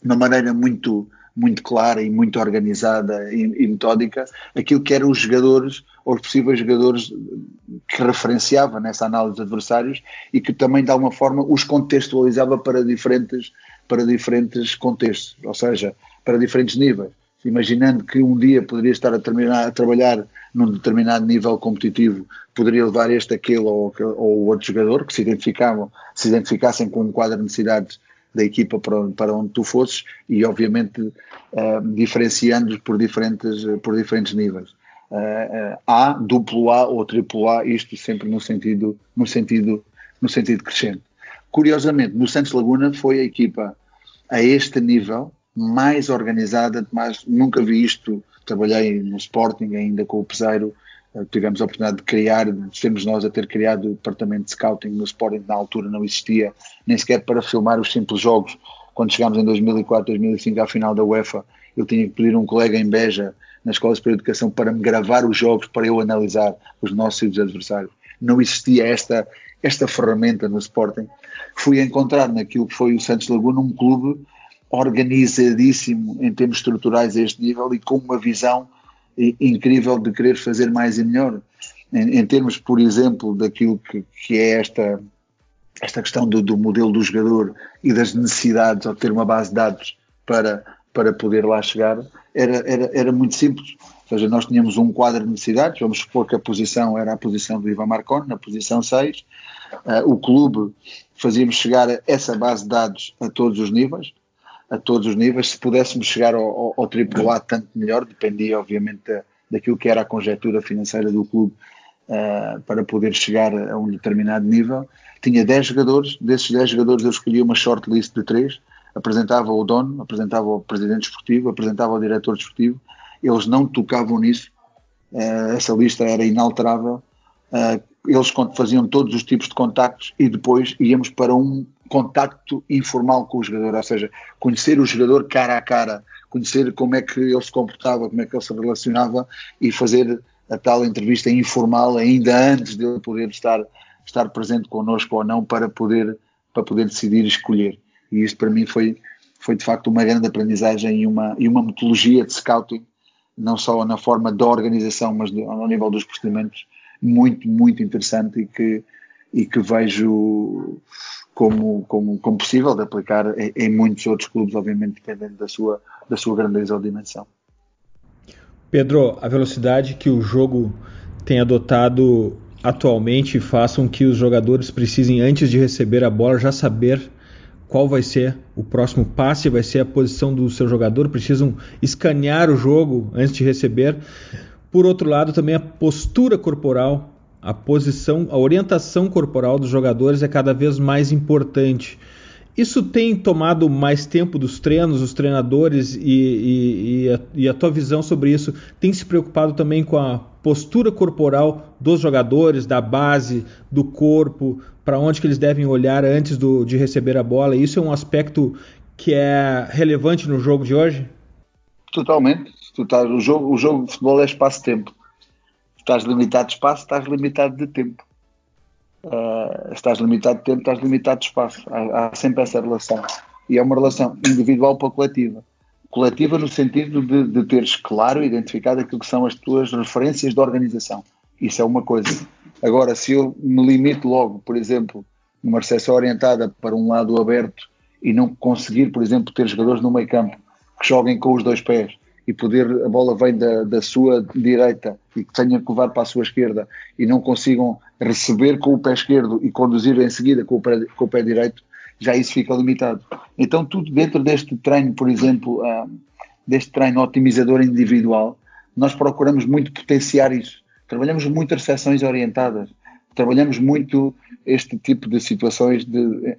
de uma maneira muito muito clara e muito organizada e, e, metódica aquilo que eram os jogadores ou os possíveis jogadores que referenciava nessa análise de adversários e que também de alguma forma os contextualizava para diferentes para diferentes contextos, ou seja, para diferentes níveis. imaginando que um dia poderia estar a, terminar, a trabalhar num determinado nível competitivo, poderia levar este, aquele ou, ou outro jogador que se, identificavam, se identificassem com um quadro de necessidades da equipa para, para onde tu fosses e obviamente uh, diferenciando por diferentes, por diferentes níveis. Uh, uh, A, duplo A ou triplo A, isto sempre no sentido, no sentido, no sentido crescente. Curiosamente, no Santos Laguna foi a equipa a este nível mais organizada, mais, nunca vi isto, trabalhei no Sporting ainda com o Peseiro, eh, tivemos a oportunidade de criar, temos nós a ter criado o departamento de scouting no Sporting, na altura não existia, nem sequer para filmar os simples jogos, quando chegámos em 2004, 2005 à final da UEFA, eu tinha que pedir um colega em Beja, na Escola de Educação, para me gravar os jogos, para eu analisar os nossos os adversários. Não existia esta, esta ferramenta no Sporting. Fui encontrar naquilo que foi o Santos Laguna um clube organizadíssimo em termos estruturais a este nível e com uma visão incrível de querer fazer mais e melhor. Em, em termos, por exemplo, daquilo que, que é esta, esta questão do, do, modelo do jogador e das necessidades, ou ter uma base de dados para, para poder lá chegar, era, era, era muito simples. Ou seja, nós tínhamos um quadro de necessidades, vamos supor que a posição era a posição do Ivan Marcon, na posição 6, uh, ah, o clube fazíamos chegar essa base de dados a todos os níveis, a todos os níveis. Se pudéssemos chegar ao, ao, ao AAA, tanto melhor, dependia, obviamente, da, daquilo que era a conjectura financeira do clube uh, para poder chegar a um determinado nível. Tinha 10 jogadores, desses 10 jogadores eu escolhi uma shortlist de 3, apresentava o dono, apresentava o presidente esportivo, apresentava o diretor desportivo, eles não tocavam nisso, uh, essa lista era inalterável. Uh, eles faziam todos os tipos de contactos e depois íamos para um contacto informal com o jogador, ou seja, conhecer o jogador cara a cara, conhecer como é que ele se comportava, como é que ele se relacionava e fazer a tal entrevista informal ainda antes de ele poder estar, estar presente connosco ou não para poder, para poder decidir escolher. E isto para mim foi, foi de facto uma grande aprendizagem e uma, e uma metodologia de scouting, não só na forma da organização, mas do, ao nível dos procedimentos, muito, muito interessante e que, e que vejo como, como, como possível de aplicar em, em, muitos outros clubes, obviamente dependendo da sua, da sua grandeza ou dimensão. Pedro, a velocidade que o jogo tem adotado atualmente faz com que os jogadores precisem, antes de receber a bola, já saber qual vai ser o próximo passe, vai ser a posição do seu jogador, precisam escanear o jogo antes de receber. Por outro lado, também a postura corporal a posição, a orientação corporal dos jogadores é cada vez mais importante. Isso tem tomado mais tempo dos treinos, os treinadores e, e, e, a, e, a, tua visão sobre isso tem se preocupado também com a postura corporal dos jogadores, da base, do corpo, para onde que eles devem olhar antes do, de receber a bola. Isso é um aspecto que é relevante no jogo de hoje? Totalmente. O jogo, o jogo de futebol é espaço-tempo estás limitado de espaço, estás limitado de tempo. Uh, estás limitado de tempo, estás limitado de espaço. Há, há, sempre essa relação. E é uma relação individual para coletiva. Coletiva no sentido de, de teres claro, identificado aquilo que são as tuas referências de organização. Isso é uma coisa. Agora, se eu me limito logo, por exemplo, numa recepção orientada para um lado aberto e não conseguir, por exemplo, ter jogadores no meio campo que joguem com os dois pés e poder a bola vem da, da sua direita e que tenha que levar para a sua esquerda e não consigam receber com o pé esquerdo e conduzir em seguida com o pé, com o pé direito, já isso fica limitado. Então tudo dentro deste treino, por exemplo, uh, deste treino otimizador individual, nós procuramos muito potenciar isso. Trabalhamos muito recepções orientadas, trabalhamos muito este tipo de situações de,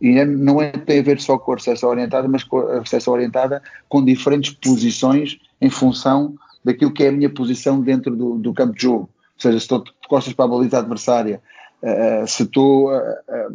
e é, não é, tem a ver só com a recepção orientada, mas com a recepção orientada com diferentes posições em função daquilo que é a minha posição dentro do, do campo de jogo. Ou seja, se estou de costas para a baliza adversária, uh, se estou uh,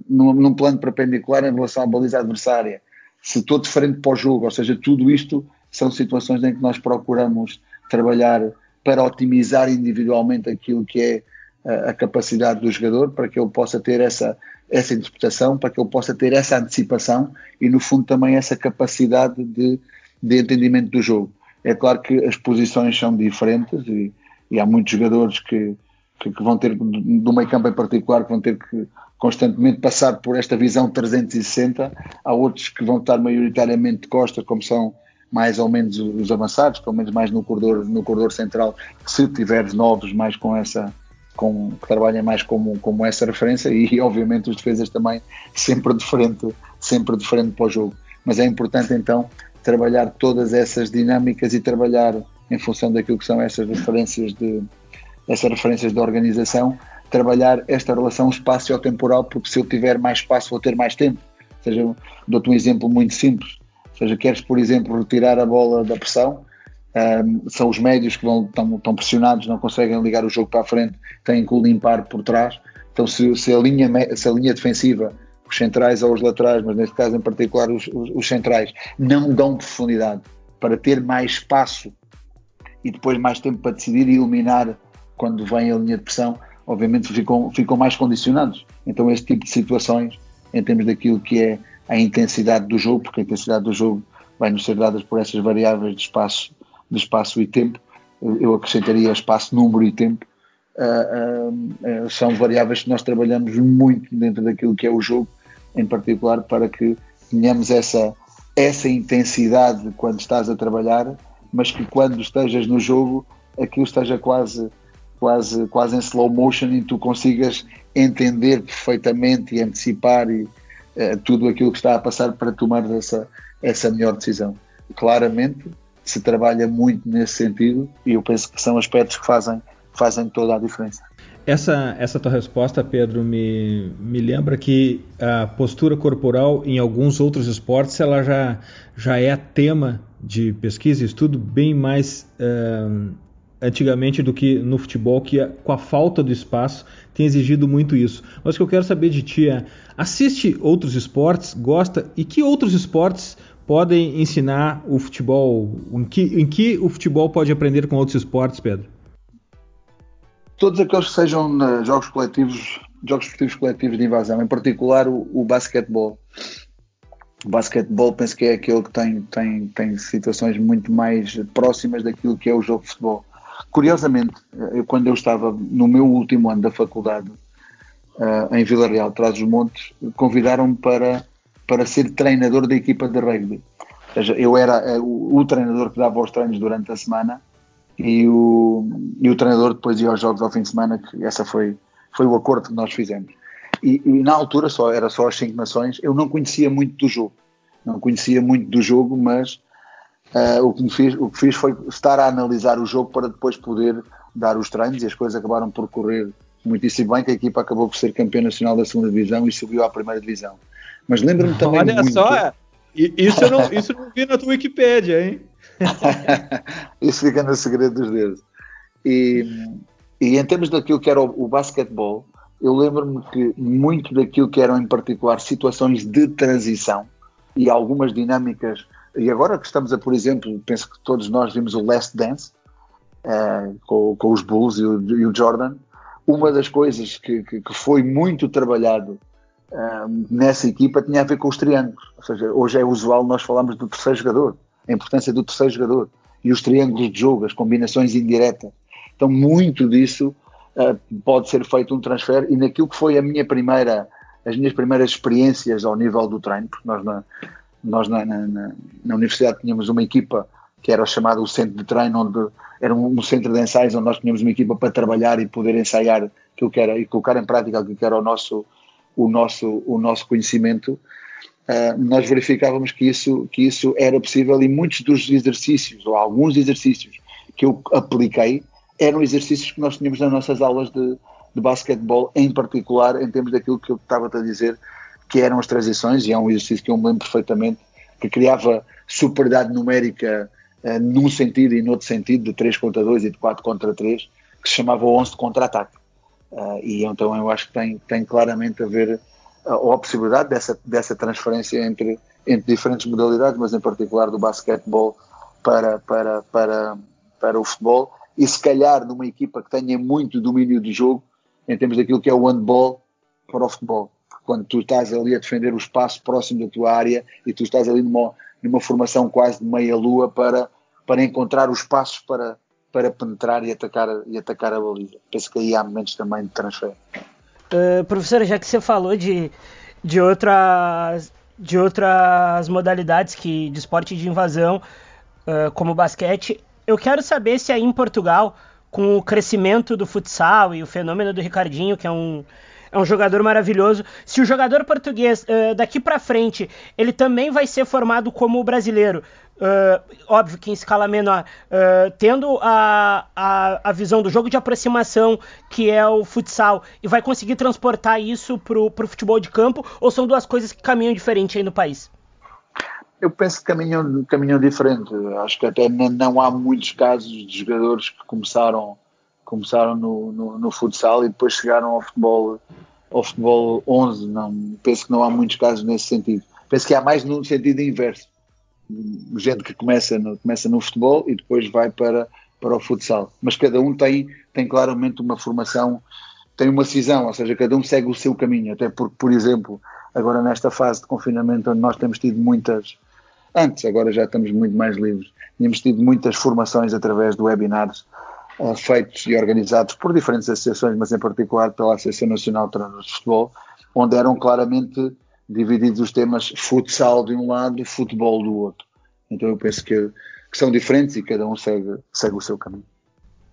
num, num, plano perpendicular em relação à baliza adversária, se estou de frente para o jogo, ou seja, tudo isto são situações em que nós procuramos trabalhar para otimizar individualmente aquilo que é a capacidade do jogador para que ele possa ter essa, essa interpretação, para que ele possa ter essa antecipação e, no fundo, também essa capacidade de, de entendimento do jogo. É claro que as posições são diferentes e, e há muitos jogadores que, que, que, vão ter, do meio campo em particular, que vão ter que constantemente passar por esta visão 360. Há outros que vão estar maioritariamente de costa, como são mais ou menos os avançados, pelo menos mais no corredor, no corredor central, se tiveres novos mais com essa com, que trabalhem mais como, como essa referência e obviamente os defesas também sempre de frente, sempre de frente para o jogo. Mas é importante então trabalhar todas essas dinâmicas e trabalhar em função daquilo que são essas referências de essas referências de organização, trabalhar esta relação espaço-temporal, porque se eu tiver mais espaço vou ter mais tempo. Ou seja, dou-te um exemplo muito simples. Ou seja, queres, por exemplo, retirar a bola da pressão, um, são os médios que vão, estão, estão, pressionados, não conseguem ligar o jogo para a frente, têm que o limpar por trás. Então, se, se, a, linha, se a linha defensiva os centrais ou os laterais, mas neste caso em particular os, os, os centrais, não dão profundidade para ter mais espaço e depois mais tempo para decidir e eliminar quando vem a linha de pressão, obviamente ficam, ficam mais condicionados. Então, este tipo de situações, em termos daquilo que é a intensidade do jogo, porque a intensidade do jogo vai nos ser dada por essas variáveis de espaço, de espaço e tempo, eu acrescentaria espaço, número e tempo, uh, uh, são variáveis que nós trabalhamos muito dentro daquilo que é o jogo em particular para que tenhamos essa, essa intensidade quando estás a trabalhar, mas que quando estejas no jogo aquilo esteja quase, quase, quase em slow motion e tu consigas entender perfeitamente e antecipar e, tudo aquilo que está a passar para tomar essa, essa melhor decisão. Claramente se trabalha muito nesse sentido e eu penso que são aspectos que fazem, fazem toda a diferença. Essa, essa tua resposta, Pedro, me, me lembra que a postura corporal em alguns outros esportes ela já, já é tema de pesquisa e estudo bem mais uh, antigamente do que no futebol, que com a falta do espaço tem exigido muito isso. Mas o que eu quero saber de ti é: assiste outros esportes, gosta e que outros esportes podem ensinar o futebol? Em que, em que o futebol pode aprender com outros esportes, Pedro? todos aqueles que sejam uh, jogos coletivos, jogos esportivos coletivos de invasão, em particular o, o basquetebol. O basquetebol penso que é aquele que tem, tem, tem situações muito mais próximas daquilo que é o jogo de futebol. Curiosamente, eu, quando eu estava no meu último ano da faculdade, uh, em Vila Real, Trás dos Montes, convidaram-me para, para ser treinador da equipa de rugby. Ou seja, eu era uh, o, o treinador que dava os treinos durante a semana e o, e o treinador depois ia aos jogos ao fim de semana, que essa foi, foi o acordo que nós fizemos. E, e, na altura só era só as cinco nações, eu não conhecia muito do jogo, não conhecia muito do jogo, mas uh, o, que me fiz, o que fiz foi estar a analisar o jogo para depois poder dar os treinos e as coisas acabaram por correr muitíssimo bem, que a equipa acabou por ser campeã nacional da segunda divisão e subiu à primeira divisão. Mas lembro-me também Olha muito... só, isso eu, não, isso eu não vi na tua Wikipédia, hein? Isso fica no segredo dos dedos. E, e em termos daquilo que era o, o basquetebol, eu lembro-me que muito daquilo que eram em particular situações de transição e algumas dinâmicas, e agora que estamos a, por exemplo, penso que todos nós vimos o Last Dance uh, com, com, os Bulls e o, e o, Jordan, uma das coisas que, que, que foi muito trabalhado uh, nessa equipa tinha a ver com os triângulos, ou seja, hoje é usual nós falarmos do terceiro jogador, a importância do terceiro jogador. E os triângulos de jogo, as combinações indiretas. Então, muito disso uh, pode ser feito um transfer. E naquilo que foi a minha primeira, as minhas primeiras experiências ao nível do treino, porque nós na, nós na, na, na universidade tínhamos uma equipa que era chamada o centro de treino, onde era um, centro de ensaios onde nós tínhamos uma equipa para trabalhar e poder ensaiar aquilo que era e colocar em prática aquilo que era o nosso, o nosso, o nosso conhecimento uh, nós verificávamos que isso, que isso era possível e muitos dos exercícios, ou alguns exercícios que eu apliquei, eram exercícios que nós tínhamos nas nossas aulas de, de basquetebol, em particular em termos daquilo que eu estava a dizer, que eram as transições, e é um exercício que eu me lembro perfeitamente, que criava superioridade numérica uh, num sentido e noutro sentido, de 3 contra 2 e de 4 contra 3, que se chamava 11 de contra-ataque. Uh, e então eu acho que tem, tem claramente a ver ou a possibilidade dessa, dessa transferência entre, entre diferentes modalidades, mas em particular do basquetebol para, para, para, para o futebol, e se calhar numa equipa que tenha muito domínio de jogo, em termos daquilo que é o handball para o futebol. Quando tu estás ali a defender o espaço próximo da tua área e tu estás ali numa, numa formação quase de meia-lua para, para encontrar os espaços para, para penetrar e atacar, e atacar a baliza. Penso que aí há momentos também de transfer. Uh, professora, já que você falou de, de, outras, de outras modalidades que, de esporte de invasão, uh, como basquete. Eu quero saber se aí em Portugal, com o crescimento do futsal e o fenômeno do Ricardinho, que é um, é um jogador maravilhoso. Se o jogador português uh, daqui para frente ele também vai ser formado como o brasileiro, uh, óbvio que em escala menor, uh, tendo a, a, a, visão do jogo de aproximação que é o futsal e vai conseguir transportar isso pro, pro futebol de campo ou são duas coisas que caminham diferente aí no país? Eu penso que caminham, caminham diferente. Acho que até não há muitos casos de jogadores que começaram começaram no, no, no, futsal e depois chegaram ao futebol ao futebol 11 não penso que não há muitos casos nesse sentido penso que há mais no sentido inverso gente que começa no, começa no futebol e depois vai para para o futsal. Mas cada um tem tem claramente uma formação tem uma cisão ou seja cada um segue o seu caminho. Até porque por exemplo agora nesta fase de confinamento onde nós temos tido muitas antes agora já estamos muito mais livres tínhamos tido muitas formações através de webinars feitos e organizados por diferentes associações, mas em particular pela Associação Nacional de de Futebol, onde eram claramente divididos os temas futsal de um lado e futebol do outro. Então eu penso que, que são diferentes e cada um segue, segue o seu caminho.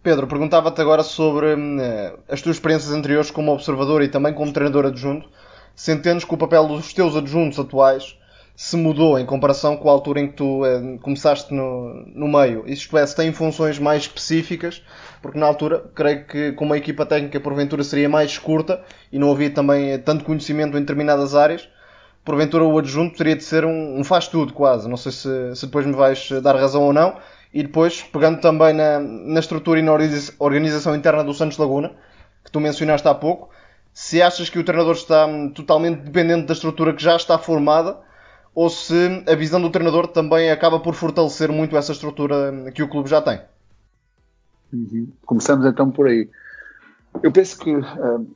Pedro, perguntava-te agora sobre uh, as tuas experiências anteriores como observador e também como treinador adjunto, se que o papel dos teus adjuntos atuais se mudou em comparação com a altura em que tu eh, começaste no, no meio. Isto é, se tem funções mais específicas, porque na altura creio que com uma equipa técnica porventura seria mais curta e não havia também tanto conhecimento em determinadas áreas. Porventura o adjunto teria de ser um, um faz-tudo quase. Não sei se, se depois me vais dar razão ou não. E depois, pegando também na, na estrutura e na organização interna do Santos Laguna, que tu mencionaste há pouco, se achas que o treinador está totalmente dependente da estrutura que já está formada ou se a visão do treinador também acaba por fortalecer muito essa estrutura que o clube já tem. Uhum. Começamos então por aí. Eu penso que uh,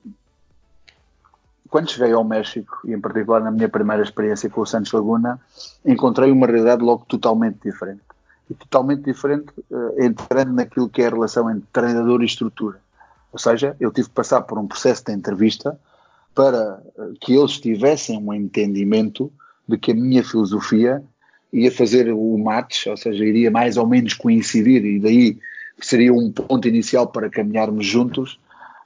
quando cheguei ao México, e em particular na minha primeira experiência com o Santos Laguna, encontrei uma realidade logo totalmente diferente. E totalmente diferente uh, entrando naquilo que é a relação entre treinador e estrutura. Ou seja, eu tive que passar por um processo de entrevista para uh, que eles tivessem um entendimento de que a minha filosofia ia fazer o match, ou seja, iria mais ou menos coincidir e daí seria um ponto inicial para caminharmos juntos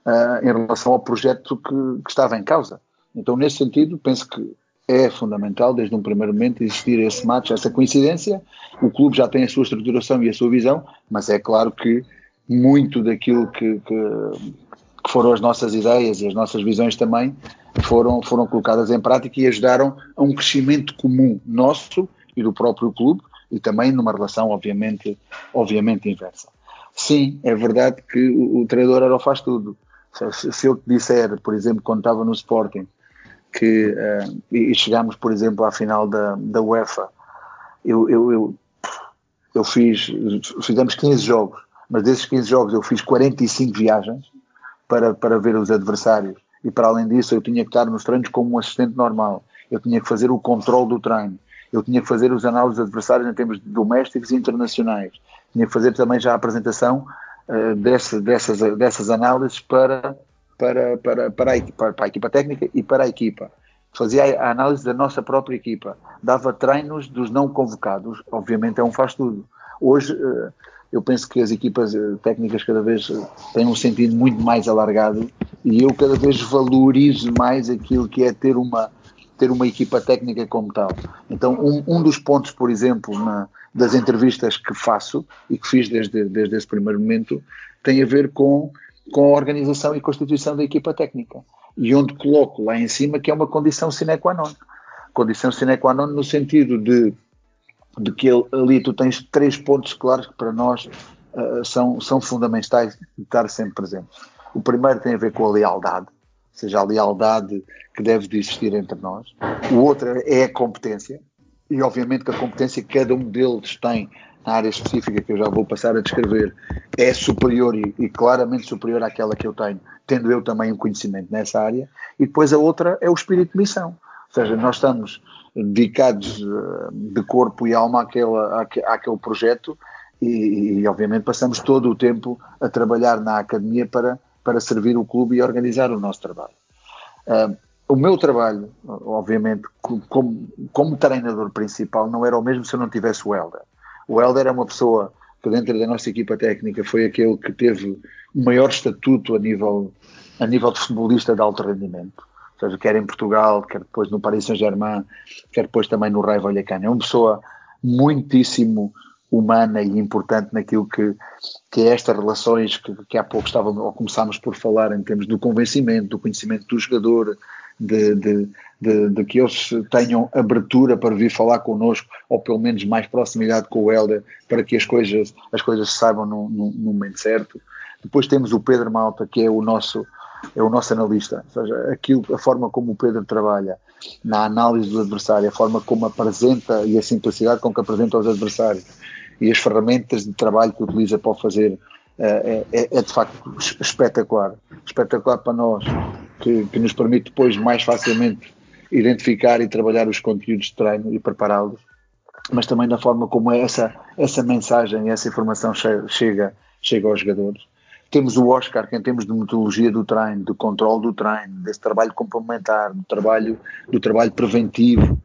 uh, em relação ao projeto que, que, estava em causa. Então, nesse sentido, penso que é fundamental, desde um primeiro momento, existir esse match, essa coincidência. O clube já tem a sua estruturação e a sua visão, mas é claro que muito daquilo que, que, que foram as nossas ideias e as nossas visões também foram, foram colocadas em prática e ajudaram a um crescimento comum nosso e do próprio clube e também numa relação obviamente, obviamente inversa. Sim, é verdade que o, o treinador era o faz tudo. Se, eu te disser, por exemplo, quando estava no Sporting, que uh, e chegámos, por exemplo, à final da, da UEFA, eu, eu, eu, eu fiz, fizemos 15 jogos, mas desses 15 jogos eu fiz 45 viagens para, para ver os adversários. E para além disso eu tinha que estar nos treinos como um assistente normal, eu tinha que fazer o controle do treino, eu tinha que fazer os análises adversários em termos domésticos e internacionais, tinha que fazer também já a apresentação uh, desse, dessas, dessas análises para, para, para, para, a equipa, para a equipa técnica e para a equipa. Fazia a análise da nossa própria equipa, dava treinos dos não convocados, obviamente é um faz-tudo. Hoje, uh, eu penso que as equipas uh, técnicas cada vez têm um sentido muito mais alargado e eu cada vez valorizo mais aquilo que é ter uma ter uma equipa técnica como tal. Então, um, um dos pontos, por exemplo, na, das entrevistas que faço e que fiz desde, desde esse primeiro momento, tem a ver com, com a organização e constituição da equipa técnica. E onde coloco lá em cima que é uma condição sine qua non. Condição sine qua non no sentido de, de que ali tu tens três pontos claros que para nós uh, são, são fundamentais de estar sempre presentes. O primeiro tem a ver com a lealdade, ou seja, a lealdade que deve de existir entre nós. O outro é a competência, e obviamente que a competência que cada um deles tem na área específica que eu já vou passar a descrever é superior e, e, claramente superior àquela que eu tenho, tendo eu também um conhecimento nessa área. E depois a outra é o espírito de missão, ou seja, nós estamos dedicados eh, de corpo e alma àquele, àquele projeto e, e, obviamente passamos todo o tempo a trabalhar na academia para para servir o clube e organizar o nosso trabalho. Uh, o meu trabalho, obviamente, como, como treinador principal, não era o mesmo se eu não tivesse o Helder. O Helder é uma pessoa que dentro da nossa equipa técnica foi aquele que teve o maior estatuto a nível, a nível de futebolista de alto rendimento. Ou seja, quer em Portugal, quer depois no Paris Saint-Germain, quer depois também no Raio Vallecano. É uma pessoa muitíssimo humana e importante naquilo que, que é estas relações que, que há pouco estávamos, ou começámos por falar em termos do convencimento, do conhecimento do jogador, de, de, de, de, que eles tenham abertura para vir falar connosco, ou pelo menos mais proximidade com o Helder, para que as coisas, as coisas se saibam no, no, no momento certo. Depois temos o Pedro Malta, que é o nosso, é o nosso analista, ou seja, aquilo, a forma como o Pedro trabalha na análise do adversário, a forma como apresenta e a simplicidade com que apresenta aos adversários e as ferramentas de trabalho que utiliza para fazer é, é, é, de facto espetacular. Espetacular para nós, que, que, nos permite depois mais facilmente identificar e trabalhar os conteúdos de treino e prepará-los, mas também na forma como essa, essa mensagem, essa informação chega, chega aos jogadores. Temos o Oscar, que em termos de metodologia do treino, do controle do treino, desse trabalho complementar, do trabalho, do trabalho preventivo,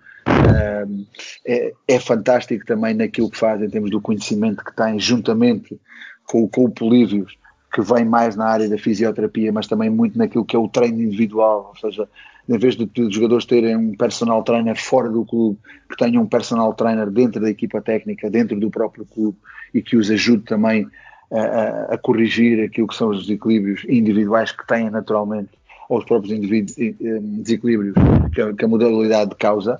é, é, fantástico também naquilo que faz em termos do conhecimento que tem juntamente com, com o Polívios, que vem mais na área da fisioterapia, mas também muito naquilo que é o treino individual, ou seja, em vez de, os jogadores terem um personal trainer fora do clube, que tenham um personal trainer dentro da equipa técnica, dentro do próprio clube e que os ajude também a, a, a corrigir aquilo que são os desequilíbrios individuais que têm naturalmente, ou os próprios desequilíbrios que a, que a modalidade causa.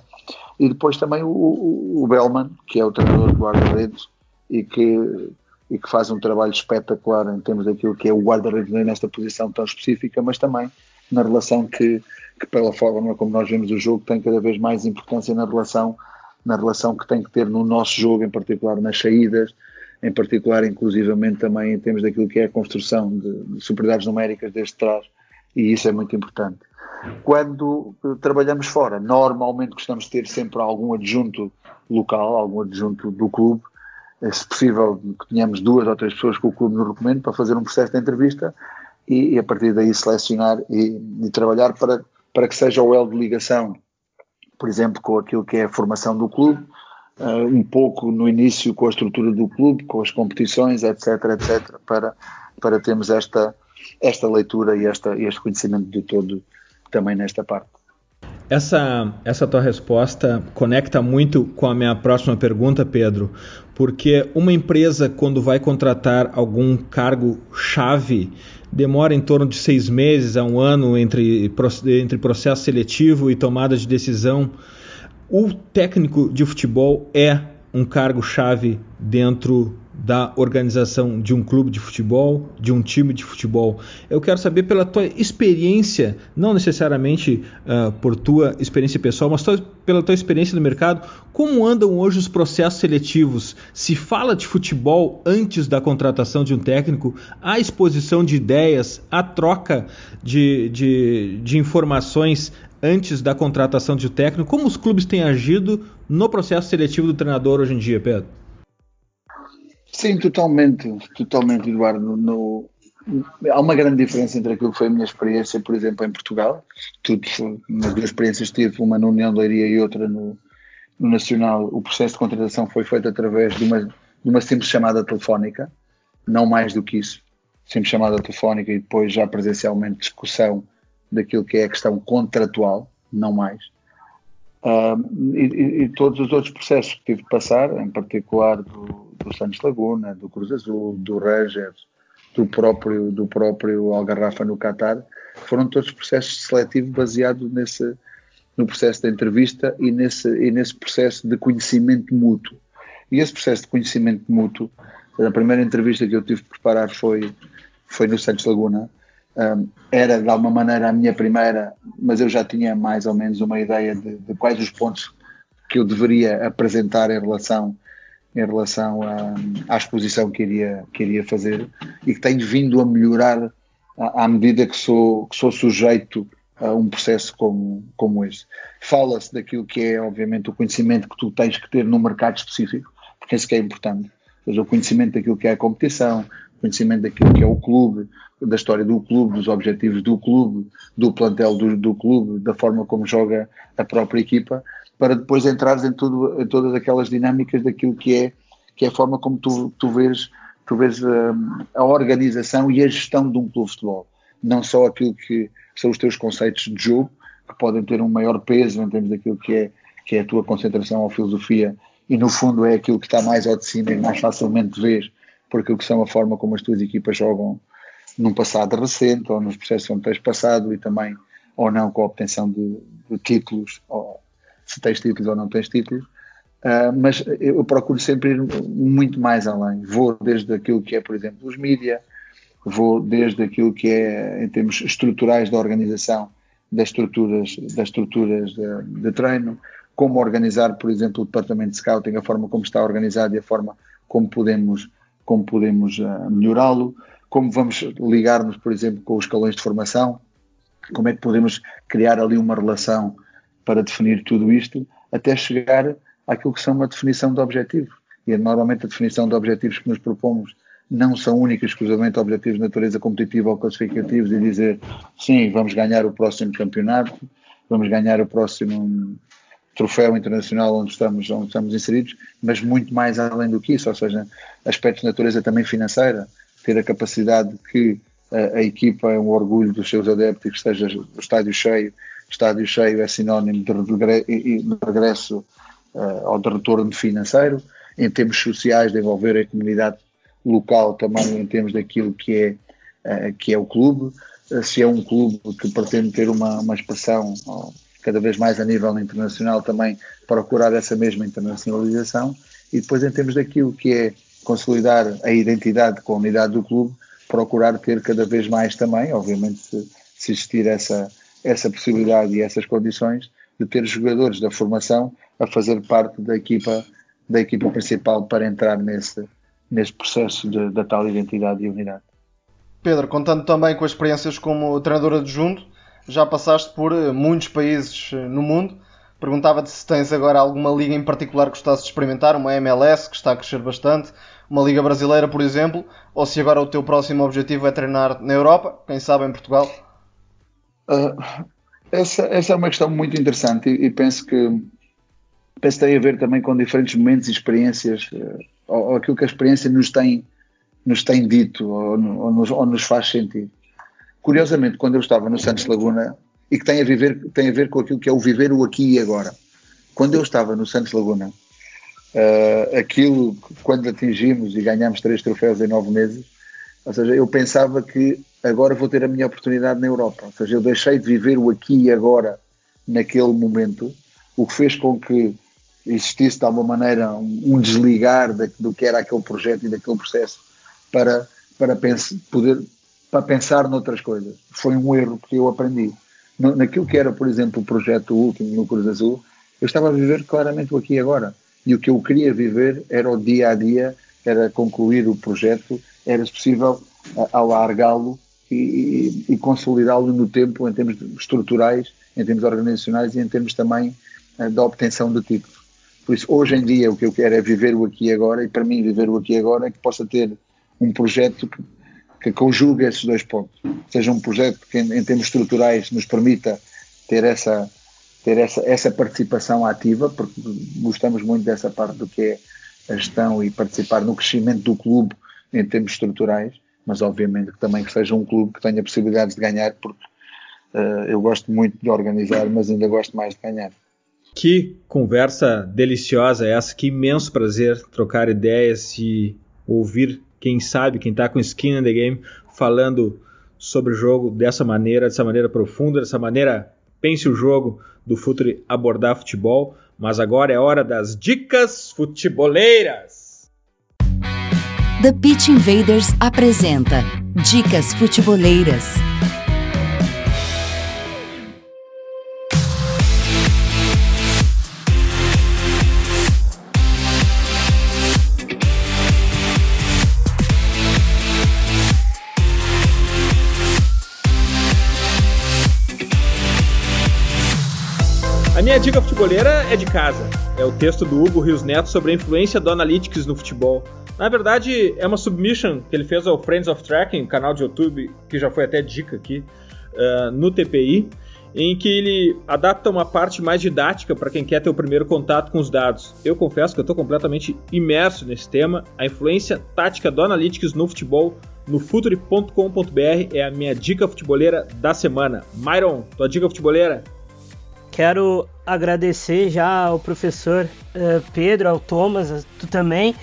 E depois também o, o Bellman, que é o treinador do guarda-redes e que, e que faz um trabalho espetacular em termos daquilo que é o guarda-redes nesta posição tão específica, mas também na relação que, que, pela forma como nós vemos o jogo, tem cada vez mais importância na relação, na relação que tem que ter no nosso jogo, em particular nas saídas, em particular, inclusivamente, também em termos daquilo que é a construção de, de superioridades numéricas desde trás, e isso é muito importante. Quando trabalhamos fora, normalmente gostamos de ter sempre algum adjunto local, algum adjunto do clube, se possível que tenhamos duas ou três pessoas que o clube nos recomende para fazer um processo de entrevista e, e a partir daí selecionar e, e, trabalhar para, para que seja o elo de ligação, por exemplo, com aquilo que é a formação do clube, uh, um pouco no início com a estrutura do clube, com as competições, etc, etc, para, para termos esta, esta leitura e esta, este conhecimento de todo também nesta parte. Essa, essa tua resposta conecta muito com a minha próxima pergunta, Pedro, porque uma empresa, quando vai contratar algum cargo chave, demora em torno de seis meses a um ano entre, entre processo seletivo e tomada de decisão. O técnico de futebol é um cargo chave dentro da organização de um clube de futebol, de um time de futebol. Eu quero saber pela tua experiência, não necessariamente uh, por tua experiência pessoal, mas tua, pela tua experiência no mercado, como andam hoje os processos seletivos? Se fala de futebol antes da contratação de um técnico, a exposição de ideias, a troca de, de, de informações antes da contratação de um técnico, como os clubes têm agido no processo seletivo do treinador hoje em dia, Pedro? Sim, totalmente, totalmente, Eduardo. No, há uma grande diferença entre aquilo que foi a minha experiência, por exemplo, em Portugal. Tudo, nas duas experiências tive, uma na União de Leiria e outra no, no, Nacional. O processo de contratação foi feito através de uma, de uma simples chamada telefónica, não mais do que isso. Simples chamada telefónica e depois já presencialmente discussão daquilo que é a questão contratual, não mais. E, e, todos os outros processos que tive de passar, em particular do, do Santos Laguna, do Cruz Azul, do Rangers, do próprio, do próprio Algarrafa no Qatar, foram todos processos seletivos baseados nesse, no processo de entrevista e nesse, e nesse processo de conhecimento mútuo. E esse processo de conhecimento mútuo, a primeira entrevista que eu tive de preparar foi, foi no Santos Laguna, um, era de alguma maneira a minha primeira, mas eu já tinha mais ou menos uma ideia de, de quais os pontos que eu deveria apresentar em relação em relação à, à exposição que iria, que iria fazer e que tenho vindo a melhorar à, à medida que sou, que sou sujeito a um processo como, como esse. Fala-se daquilo que é, obviamente, o conhecimento que tu tens que ter no mercado específico, porque isso que é importante. Ou seja, o conhecimento daquilo que é a competição, conhecimento daquilo que é o clube, da história do clube, dos objetivos do clube, do plantel do, do clube, da forma como joga a própria equipa, para depois entrares em, tudo, em todas aquelas dinâmicas daquilo que é que é a forma como tu, tu vês, tu vês a, a organização e a gestão de um clube de futebol. Não só aquilo que são os teus conceitos de jogo, que podem ter um maior peso em termos daquilo que é, que é a tua concentração ou filosofia, e no fundo é aquilo que está mais ao de cima e mais facilmente vês por aquilo que são a forma como as tuas equipas jogam num passado recente ou nos processos onde tens passado e também ou não com a obtenção de, de títulos, ou se tens títulos ou não tens títulos. Uh, mas eu procuro sempre ir muito mais além. Vou desde aquilo que é, por exemplo, os mídias, vou desde aquilo que é em termos estruturais da organização, das estruturas, das estruturas de, de treino, como organizar, por exemplo, o departamento de scouting, a forma como está organizado e a forma como podemos, como podemos uh, melhorá-lo, como vamos ligar-nos, por exemplo, com os escalões de formação, como é que podemos criar ali uma relação para definir tudo isto, até chegar àquilo que são uma definição de objetivo. E normalmente a definição de objetivos que nos propomos não são únicos exclusivamente objetivos de natureza competitiva ou classificativos e dizer sim, vamos ganhar o próximo campeonato, vamos ganhar o próximo troféu internacional onde estamos, onde estamos inseridos, mas muito mais além do que isso, ou seja, aspectos de natureza também financeira, ter a capacidade que a, a, equipa é um orgulho dos seus adeptos, que esteja o estádio cheio. Estádio cheio é sinónimo de, regresso uh, ou de retorno financeiro. Em termos sociais, de envolver a comunidade local também em termos daquilo que é, uh, que é o clube. Uh, se é um clube que pretende ter uma, uma expressão cada vez mais a nível internacional, também procurar essa mesma internacionalização. E depois, em termos daquilo que é consolidar a identidade com a unidade do clube, procurar ter cada vez mais também, obviamente se, se existir essa, essa possibilidade e essas condições, de ter jogadores da formação a fazer parte da equipa, da equipa principal para entrar nesse, nesse processo da tal identidade e unidade. Pedro, contando também com as experiências como treinador adjunto, já passaste por eh, muitos países eh, no mundo. Perguntava-te se tens agora alguma liga em particular que gostasses de experimentar, uma MLS que está a crescer bastante, uma Liga Brasileira, por exemplo, ou se agora o teu próximo objetivo é treinar na Europa, quem sabe em Portugal? Uh, essa, essa é uma questão muito interessante e, e, penso que penso que tem a ver também com diferentes momentos e experiências, uh, ou, ou, aquilo que a experiência nos tem, nos tem dito ou, ou, nos, ou nos faz sentir. Curiosamente, quando eu estava no Santos Laguna, e que tem a, viver, tem a ver com aquilo que é o viver o aqui e agora. Quando eu estava no Santos Laguna, uh, aquilo, quando atingimos e ganhamos três troféus em nove meses, ou seja, eu pensava que agora vou ter a minha oportunidade na Europa. Ou seja, eu deixei de viver o aqui e agora naquele momento, o que fez com que existisse de alguma maneira um, desligar do que era aquele projeto e daquele processo para, para pensar, poder para pensar noutras coisas. Foi um erro que eu aprendi. naquilo que era, por exemplo, o projeto último no Cruz Azul, eu estava a viver claramente o aqui e agora. E o que eu queria viver era o dia a dia, era concluir o projeto, era se possível alargá-lo e, e, e consolidá-lo no tempo em termos estruturais, em termos organizacionais e em termos também uh, da obtenção de títulos. Por isso, hoje em dia, o que eu quero é viver o aqui e agora, e para mim, viver o aqui e agora é que possa ter um projeto que, que conjugue esses dois pontos. Seja um projeto que, em, em termos estruturais, nos permita ter essa ter essa, essa participação ativa, porque gostamos muito dessa parte do que é a gestão e participar no crescimento do clube em termos estruturais, mas obviamente que também que seja um clube que tenha possibilidades de ganhar, porque uh, eu gosto muito de organizar, mas ainda gosto mais de ganhar. Que conversa deliciosa essa, que imenso prazer trocar ideias e ouvir quem sabe, quem está com skin in the game, falando sobre o jogo dessa maneira, dessa maneira profunda, dessa maneira pense o jogo do Futre abordar futebol, mas agora é hora das dicas futeboleiras. The Pitch Invaders apresenta Dicas Futeboleiras. Minha dica futebolera é de casa. É o texto do Hugo Rios Neto sobre a influência do Analytics no futebol. Na verdade, é uma submission que ele fez ao Friends of Tracking, canal de YouTube, que já foi até dica aqui, uh, no TPI. em que ele adapta uma parte mais didática para quem quer ter o primeiro contato com os dados. Eu confesso que eu estou completamente imerso nesse tema. A influência tática do Analytics no futebol no futuri.com.br é a minha dica futeboleira da semana. Myron, tua dica futeboleira? Quero agradecer já ao professor uh, Pedro, ao Thomas, tu também.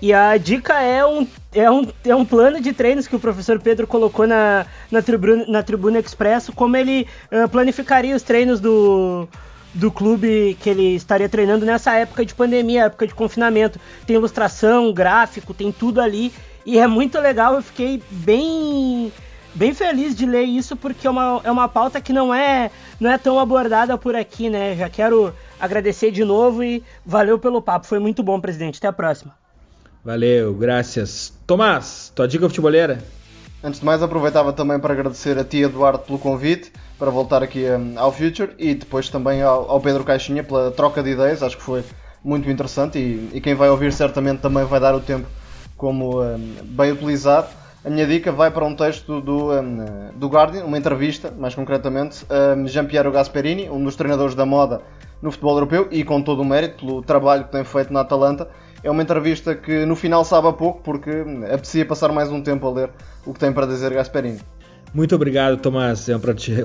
E a dica é um, é, um, é um plano de treinos que o professor Pedro colocou na, na, tribuna, na Tribuna Expresso, como ele uh, planificaria os treinos do, do clube que ele estaria treinando nessa época de pandemia, época de confinamento. Tem ilustração, gráfico, tem tudo ali. E é muito legal, eu fiquei bem bem feliz de ler isso porque é uma, é uma pauta que não é não é tão abordada por aqui, né? Já quero agradecer de novo e valeu pelo papo. Foi muito bom, presidente. Até a próxima. Valeu, graças. Tomás, tua dica futeboleira? Antes de mais, aproveitava também para agradecer a ti, Eduardo, pelo convite para voltar aqui um, ao Future e depois também ao, ao, Pedro Caixinha pela troca de ideias. Acho que foi muito interessante e, e quem vai ouvir certamente também vai dar o tempo como um, bem utilizado. A minha dica vai para um texto do, um, do Guardian, uma entrevista, mais concretamente, um, Jean-Pierre Gasperini, um dos treinadores da moda no futebol europeu e com todo o mérito pelo trabalho que tem feito na Atalanta. É uma entrevista que no final sabe a pouco porque aprecia passar mais um tempo a ler o que tem para dizer Gasperini. Muito obrigado, Tomás. É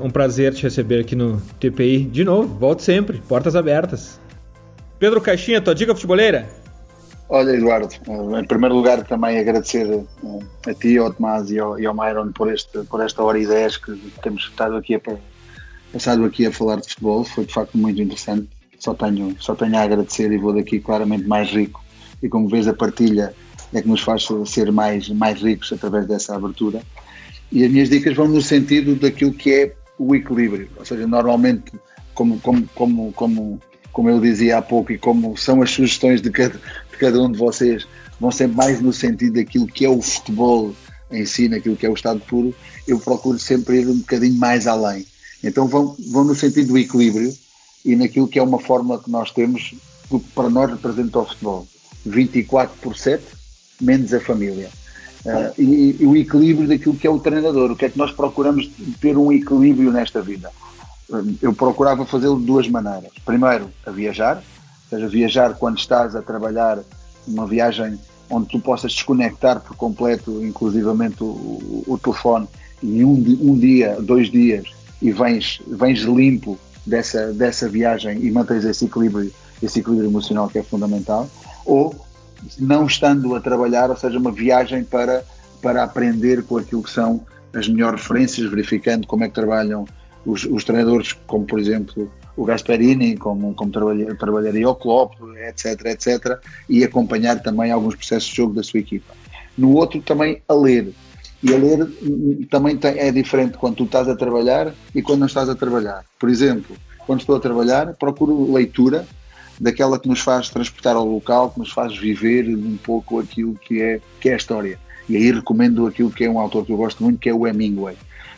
um prazer te receber aqui no TPI de novo. Volte sempre, portas abertas. Pedro Caixinha, tua dica futeboleira? Olha, Eduardo, eh, em primeiro lugar também agradecer eh, a ti, ao Tomás e ao, e ao Myron por, este, por esta hora e dez que temos estado aqui a, passado aqui a falar de futebol. Foi de facto muito interessante. Só tenho, só tenho a agradecer e vou daqui claramente mais rico. E como vês, a partilha é que nos faz ser mais, mais ricos através dessa abertura. E as minhas dicas vão no sentido daquilo que é o equilíbrio. Ou seja, normalmente, como, como, como, como, como eu dizia há pouco e como são as sugestões de cada, de cada um de vocês, vão sempre mais no sentido daquilo que é o futebol em si, naquilo que é o estado puro, eu procuro sempre ir um bocadinho mais além. Então vão, vão no sentido do equilíbrio e naquilo que é uma fórmula que nós temos do que para nós representa o futebol. 24 por 7, menos a família. Uh, e, e, o equilíbrio daquilo que é o treinador. O que é que nós procuramos ter um equilíbrio nesta vida? eu procurava fazê-lo de duas maneiras. Primeiro, a viajar, ou seja, viajar quando estás a trabalhar uma viagem onde tu possas desconectar por completo, inclusivamente o, o telefone, e um, um, dia, dois dias, e vens, vens limpo dessa, dessa viagem e mantens esse equilíbrio, esse equilíbrio emocional que é fundamental, ou não estando a trabalhar, ou seja, uma viagem para, para aprender com aquilo que são as melhores referências, verificando como é que trabalham os, os treinadores, como por exemplo o Gasperini, como, como trabalha, trabalharia o Klopp, etc, etc, e acompanhar também alguns processos de jogo da sua equipa. No outro também a ler. E a ler hum, também tem, é diferente quando tu estás a trabalhar e quando não estás a trabalhar. Por exemplo, quando estou a trabalhar, procuro leitura daquela que nos faz transportar ao local, que nos faz viver um pouco aquilo que é, que é a história. E aí recomendo aquilo que é um autor que eu gosto muito, que é o Hemingway.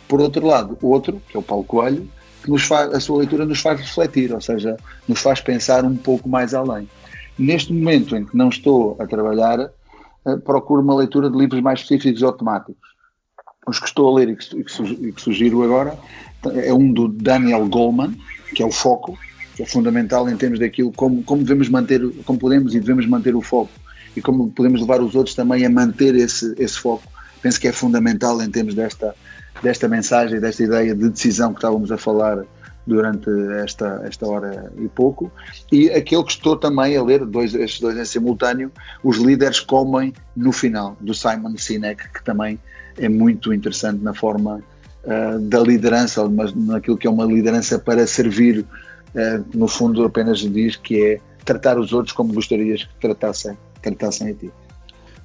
Por outro lado, outro, que é o Paulo Coelho, que faz, a sua leitura nos faz refletir, ou seja, nos faz pensar um pouco mais além. Neste momento em que não estou a trabalhar, eh, procuro uma leitura de livros mais específicos e automáticos. Os que estou a ler e que, sugiro agora é um do Daniel Goleman, que é o Foco, que é fundamental em termos daquilo, como, como devemos manter, como podemos e devemos manter o foco e como podemos levar os outros também a manter esse, esse foco. Penso que é fundamental em termos desta, desta mensagem, desta ideia de decisão que estávamos a falar durante esta, esta hora e pouco. E aquele que estou também a ler, dois, estes dois em simultâneo, Os Líderes Comem no Final, do Simon Sinek, que também é muito interessante na forma uh, da liderança, mas naquilo que é uma liderança para servir, uh, no fundo apenas diz que é tratar os outros como gostarias que tratassem, tratassem a ti.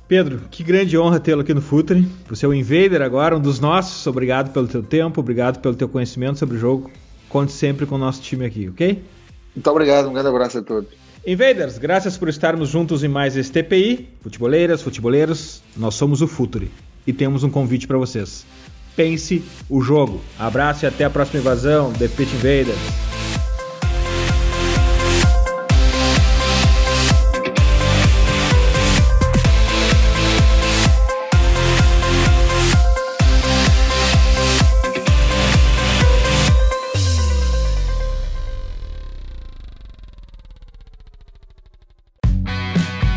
Pedro, que grande honra tê-lo aqui no Futre. Você é o Invader agora, um dos nossos. Obrigado pelo teu tempo, obrigado pelo teu conhecimento sobre o jogo. Conte sempre com o nosso time aqui, ok? Muito obrigado, um grande abraço a todos. Invaders, graças por estarmos juntos em mais este TPI. Futeboleiras, futeboleiros, nós somos o Futre e temos um convite para vocês. Pense o jogo. Abraço e até a próxima invasão. The Pit Invaders.